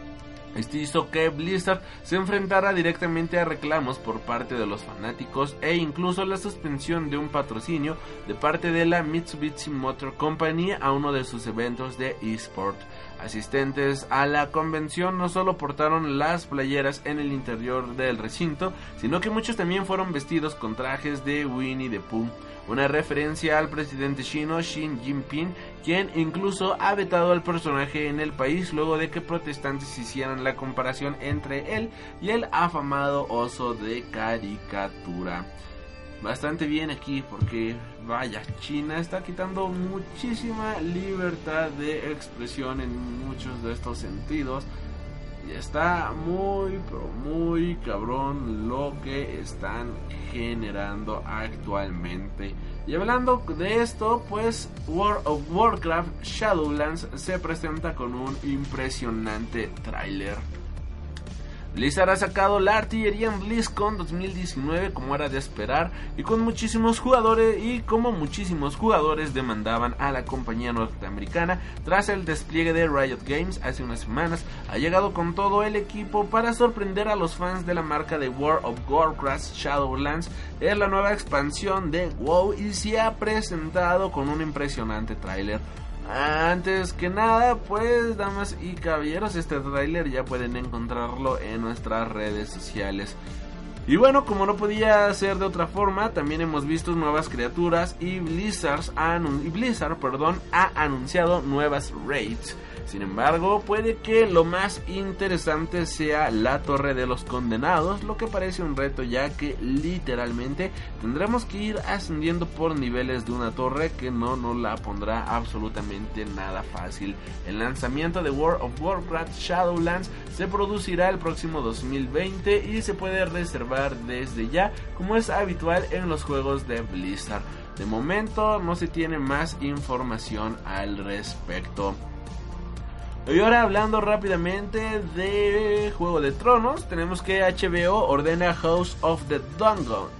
Esto hizo que Blizzard se enfrentara directamente a reclamos por parte de los fanáticos e incluso la suspensión de un patrocinio de parte de la Mitsubishi Motor Company a uno de sus eventos de eSport. Asistentes a la convención no solo portaron las playeras en el interior del recinto, sino que muchos también fueron vestidos con trajes de Winnie the Pooh una referencia al presidente chino Xi Jinping, quien incluso ha vetado al personaje en el país luego de que protestantes hicieran la comparación entre él y el afamado oso de caricatura. Bastante bien aquí porque vaya, China está quitando muchísima libertad de expresión en muchos de estos sentidos. Y está muy, pero muy cabrón lo que están generando actualmente. Y hablando de esto, pues World of Warcraft Shadowlands se presenta con un impresionante tráiler. Blizzard ha sacado la artillería en BlizzCon 2019 como era de esperar y con muchísimos jugadores y como muchísimos jugadores demandaban a la compañía norteamericana tras el despliegue de Riot Games hace unas semanas. Ha llegado con todo el equipo para sorprender a los fans de la marca de World of Warcraft Shadowlands. Es la nueva expansión de WoW y se ha presentado con un impresionante tráiler antes que nada, pues damas y caballeros, este trailer ya pueden encontrarlo en nuestras redes sociales. Y bueno, como no podía ser de otra forma, también hemos visto nuevas criaturas y Blizzard, ha anunciado nuevas raids. Sin embargo, puede que lo más interesante sea la Torre de los Condenados, lo que parece un reto ya que literalmente tendremos que ir ascendiendo por niveles de una torre que no nos la pondrá absolutamente nada fácil. El lanzamiento de World of Warcraft Shadowlands se producirá el próximo 2020 y se puede reservar desde ya como es habitual en los juegos de Blizzard. De momento no se tiene más información al respecto. Y ahora hablando rápidamente de Juego de Tronos, tenemos que HBO ordena House of the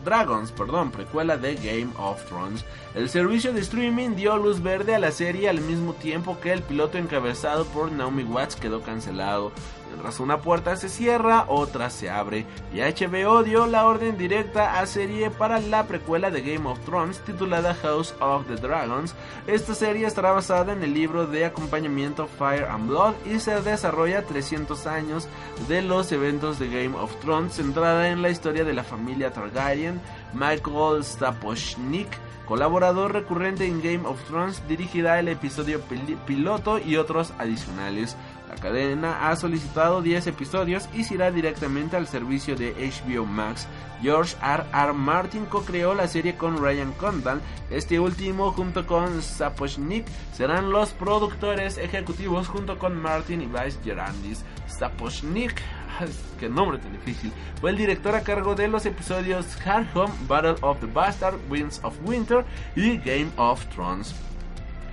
Dragons, perdón, precuela de Game of Thrones. El servicio de streaming dio luz verde a la serie al mismo tiempo que el piloto encabezado por Naomi Watts quedó cancelado. Mientras una puerta se cierra, otra se abre, y HBO dio la orden directa a serie para la precuela de Game of Thrones titulada House of the Dragons. Esta serie estará basada en el libro de acompañamiento Fire and Blood y se desarrolla 300 años de los eventos de Game of Thrones, centrada en la historia de la familia Targaryen. Michael Staposhnik colaborador recurrente en Game of Thrones, dirigirá el episodio piloto y otros adicionales. La cadena ha solicitado 10 episodios y se irá directamente al servicio de HBO Max. George R. R. Martin co-creó la serie con Ryan Condal. Este último, junto con Sapochnik, serán los productores ejecutivos junto con Martin y Vice Gerandis. Sapochnik qué nombre tan difícil. Fue el director a cargo de los episodios Hard Home, Battle of the Bastard, Winds of Winter y Game of Thrones.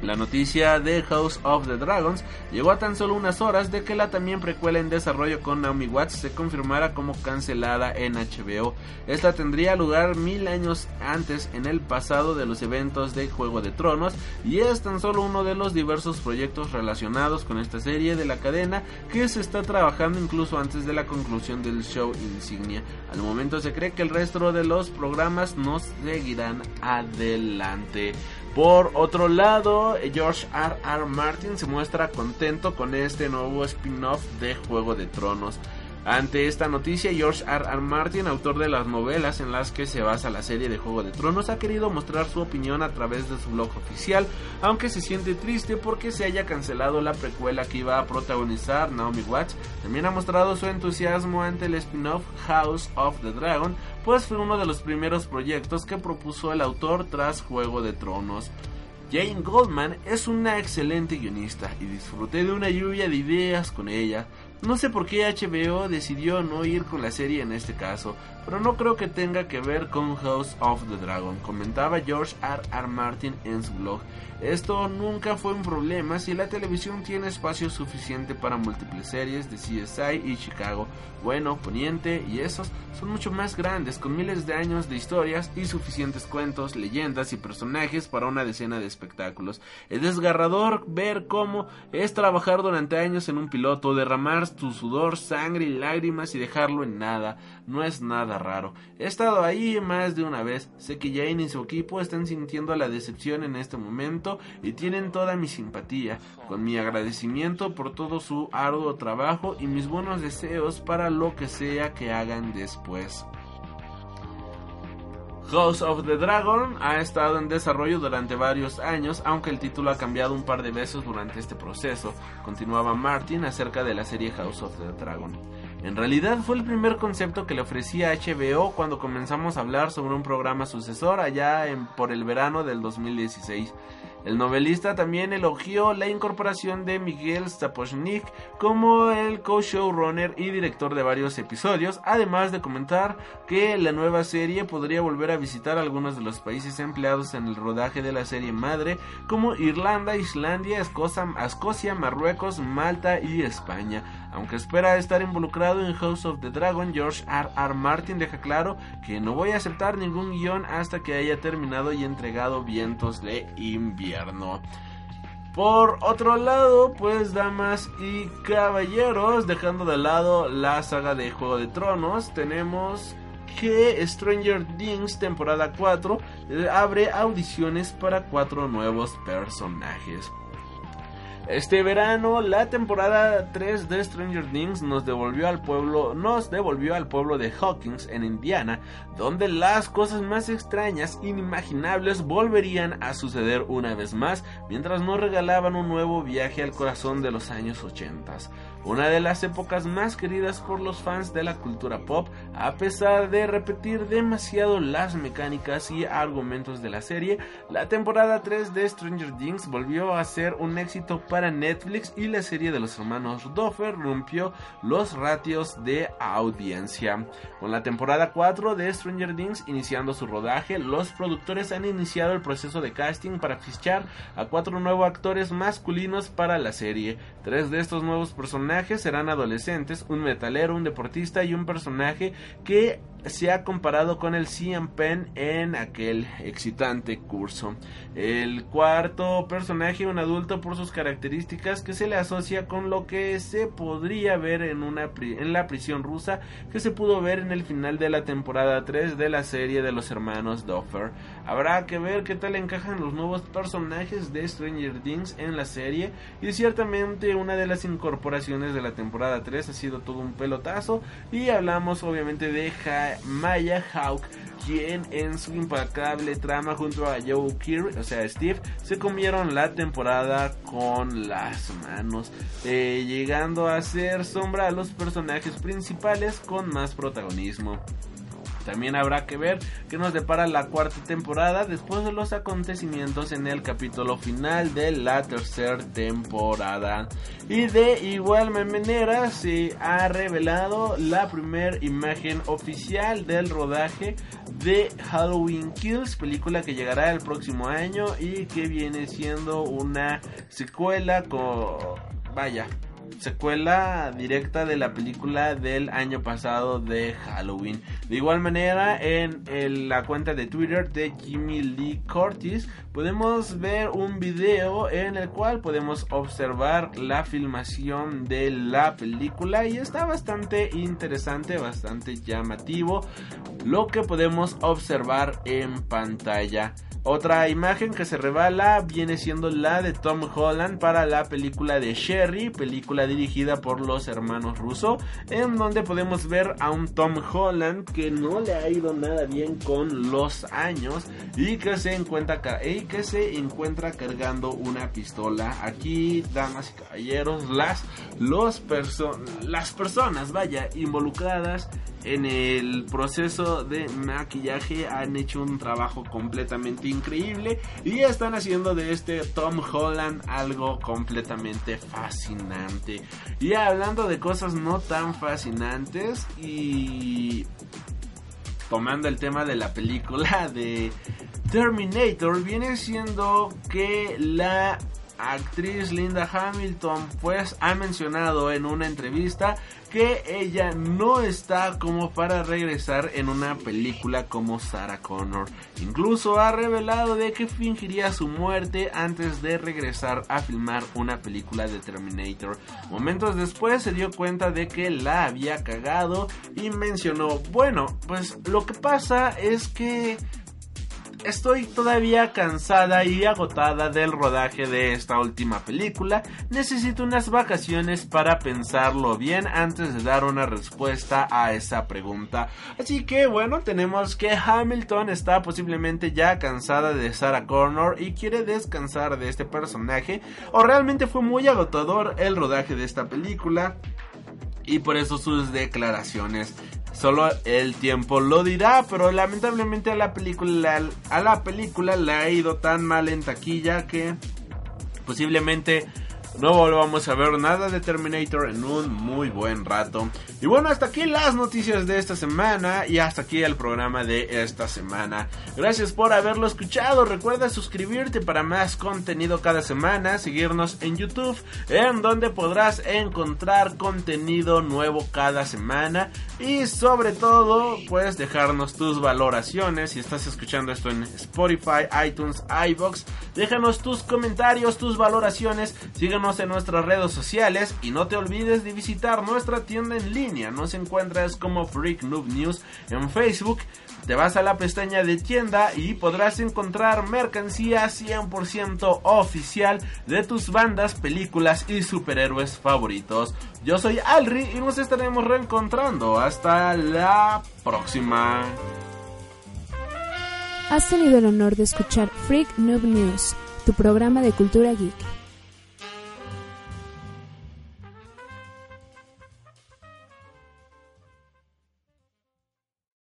La noticia de House of the Dragons llegó a tan solo unas horas de que la también precuela en desarrollo con Naomi Watts se confirmara como cancelada en HBO. Esta tendría lugar mil años antes en el pasado de los eventos de Juego de Tronos y es tan solo uno de los diversos proyectos relacionados con esta serie de la cadena que se está trabajando incluso antes de la conclusión del show insignia. Al momento se cree que el resto de los programas no seguirán adelante. Por otro lado, George R. R. Martin se muestra contento con este nuevo spin-off de Juego de Tronos. Ante esta noticia, George R. R. Martin, autor de las novelas en las que se basa la serie de Juego de Tronos, ha querido mostrar su opinión a través de su blog oficial, aunque se siente triste porque se haya cancelado la precuela que iba a protagonizar Naomi Watts. También ha mostrado su entusiasmo ante el spin-off House of the Dragon, pues fue uno de los primeros proyectos que propuso el autor tras Juego de Tronos. Jane Goldman es una excelente guionista y disfruté de una lluvia de ideas con ella. No sé por qué HBO decidió no ir con la serie en este caso, pero no creo que tenga que ver con House of the Dragon, comentaba George R. R. Martin en su blog. Esto nunca fue un problema si la televisión tiene espacio suficiente para múltiples series de CSI y Chicago, Bueno, Poniente y esos son mucho más grandes, con miles de años de historias y suficientes cuentos, leyendas y personajes para una decena de espectáculos. Es desgarrador ver cómo es trabajar durante años en un piloto, derramar tu sudor, sangre y lágrimas y dejarlo en nada. No es nada raro. He estado ahí más de una vez. Sé que Jane y su equipo están sintiendo la decepción en este momento y tienen toda mi simpatía, con mi agradecimiento por todo su arduo trabajo y mis buenos deseos para lo que sea que hagan después. House of the Dragon ha estado en desarrollo durante varios años, aunque el título ha cambiado un par de veces durante este proceso, continuaba Martin acerca de la serie House of the Dragon. En realidad fue el primer concepto que le ofrecía HBO cuando comenzamos a hablar sobre un programa sucesor allá en, por el verano del 2016. El novelista también elogió la incorporación de Miguel Sapochnik como el co-showrunner y director de varios episodios, además de comentar que la nueva serie podría volver a visitar algunos de los países empleados en el rodaje de la serie madre, como Irlanda, Islandia, Escocia, Marruecos, Malta y España. Aunque espera estar involucrado en House of the Dragon, George R. R. Martin deja claro que no voy a aceptar ningún guion hasta que haya terminado y entregado Vientos de Invierno. Por otro lado, pues damas y caballeros, dejando de lado la saga de Juego de Tronos, tenemos que Stranger Things temporada 4 eh, abre audiciones para cuatro nuevos personajes. Este verano, la temporada 3 de Stranger Things nos devolvió al pueblo, nos devolvió al pueblo de Hawkins en Indiana, donde las cosas más extrañas, inimaginables volverían a suceder una vez más, mientras nos regalaban un nuevo viaje al corazón de los años 80 una de las épocas más queridas por los fans de la cultura pop, a pesar de repetir demasiado las mecánicas y argumentos de la serie, la temporada 3 de Stranger Things volvió a ser un éxito para Netflix y la serie de los hermanos Doffer rompió los ratios de audiencia. Con la temporada 4 de Stranger Things iniciando su rodaje, los productores han iniciado el proceso de casting para fichar a cuatro nuevos actores masculinos para la serie. Tres de estos nuevos personajes serán adolescentes, un metalero, un deportista y un personaje que se ha comparado con el CM Pen en aquel excitante curso. El cuarto personaje, un adulto por sus características que se le asocia con lo que se podría ver en, una en la prisión rusa que se pudo ver en el final de la temporada 3 de la serie de los hermanos Doffer. Habrá que ver qué tal encajan los nuevos personajes de Stranger Things en la serie y ciertamente una de las incorporaciones de la temporada 3 ha sido todo un pelotazo y hablamos obviamente de Maya Hawk quien en su impacable trama junto a Joe Keery, o sea Steve, se comieron la temporada con las manos, eh, llegando a ser sombra a los personajes principales con más protagonismo. También habrá que ver qué nos depara la cuarta temporada después de los acontecimientos en el capítulo final de la tercera temporada. Y de igual manera se ha revelado la primera imagen oficial del rodaje de Halloween Kills, película que llegará el próximo año y que viene siendo una secuela con... vaya, secuela directa de la película del año pasado de Halloween. De igual manera, en, la cuenta de Twitter de Jimmy Lee Curtis podemos ver un video en el cual podemos observar la filmación de la película y está bastante interesante, bastante llamativo lo que podemos observar en pantalla. Otra imagen que se revela viene siendo la de Tom Holland para la película de Sherry, película dirigida por los hermanos Russo, en donde podemos ver a un Tom Holland que no le ha ido nada bien con los años y que se encuentra, y que se encuentra cargando una pistola. Aquí, damas y caballeros, las, los las personas, vaya, involucradas en el proceso de maquillaje han hecho un trabajo completamente increíble y están haciendo de este Tom Holland algo completamente fascinante. Y hablando de cosas no tan fascinantes y tomando el tema de la película de Terminator, viene siendo que la actriz Linda Hamilton pues ha mencionado en una entrevista que ella no está como para regresar en una película como Sarah Connor. Incluso ha revelado de que fingiría su muerte antes de regresar a filmar una película de Terminator. Momentos después se dio cuenta de que la había cagado y mencionó, bueno, pues lo que pasa es que Estoy todavía cansada y agotada del rodaje de esta última película. Necesito unas vacaciones para pensarlo bien antes de dar una respuesta a esa pregunta. Así que bueno, tenemos que Hamilton está posiblemente ya cansada de Sarah Connor y quiere descansar de este personaje. O realmente fue muy agotador el rodaje de esta película y por eso sus declaraciones. Solo el tiempo lo dirá, pero lamentablemente a la película a la película le ha ido tan mal en taquilla que posiblemente no volvamos a ver nada de Terminator en un muy buen rato. Y bueno, hasta aquí las noticias de esta semana y hasta aquí el programa de esta semana. Gracias por haberlo escuchado. Recuerda suscribirte para más contenido cada semana, seguirnos en YouTube, en donde podrás encontrar contenido nuevo cada semana y sobre todo, puedes dejarnos tus valoraciones si estás escuchando esto en Spotify, iTunes, iBox. Déjanos tus comentarios, tus valoraciones, síguenos en nuestras redes sociales y no te olvides de visitar nuestra tienda en línea. Nos encuentras como Freak Noob News en Facebook. Te vas a la pestaña de tienda y podrás encontrar mercancía 100% oficial de tus bandas, películas y superhéroes favoritos. Yo soy Alri y nos estaremos reencontrando. Hasta la próxima. Has tenido el honor de escuchar Freak Noob News, tu programa de cultura geek.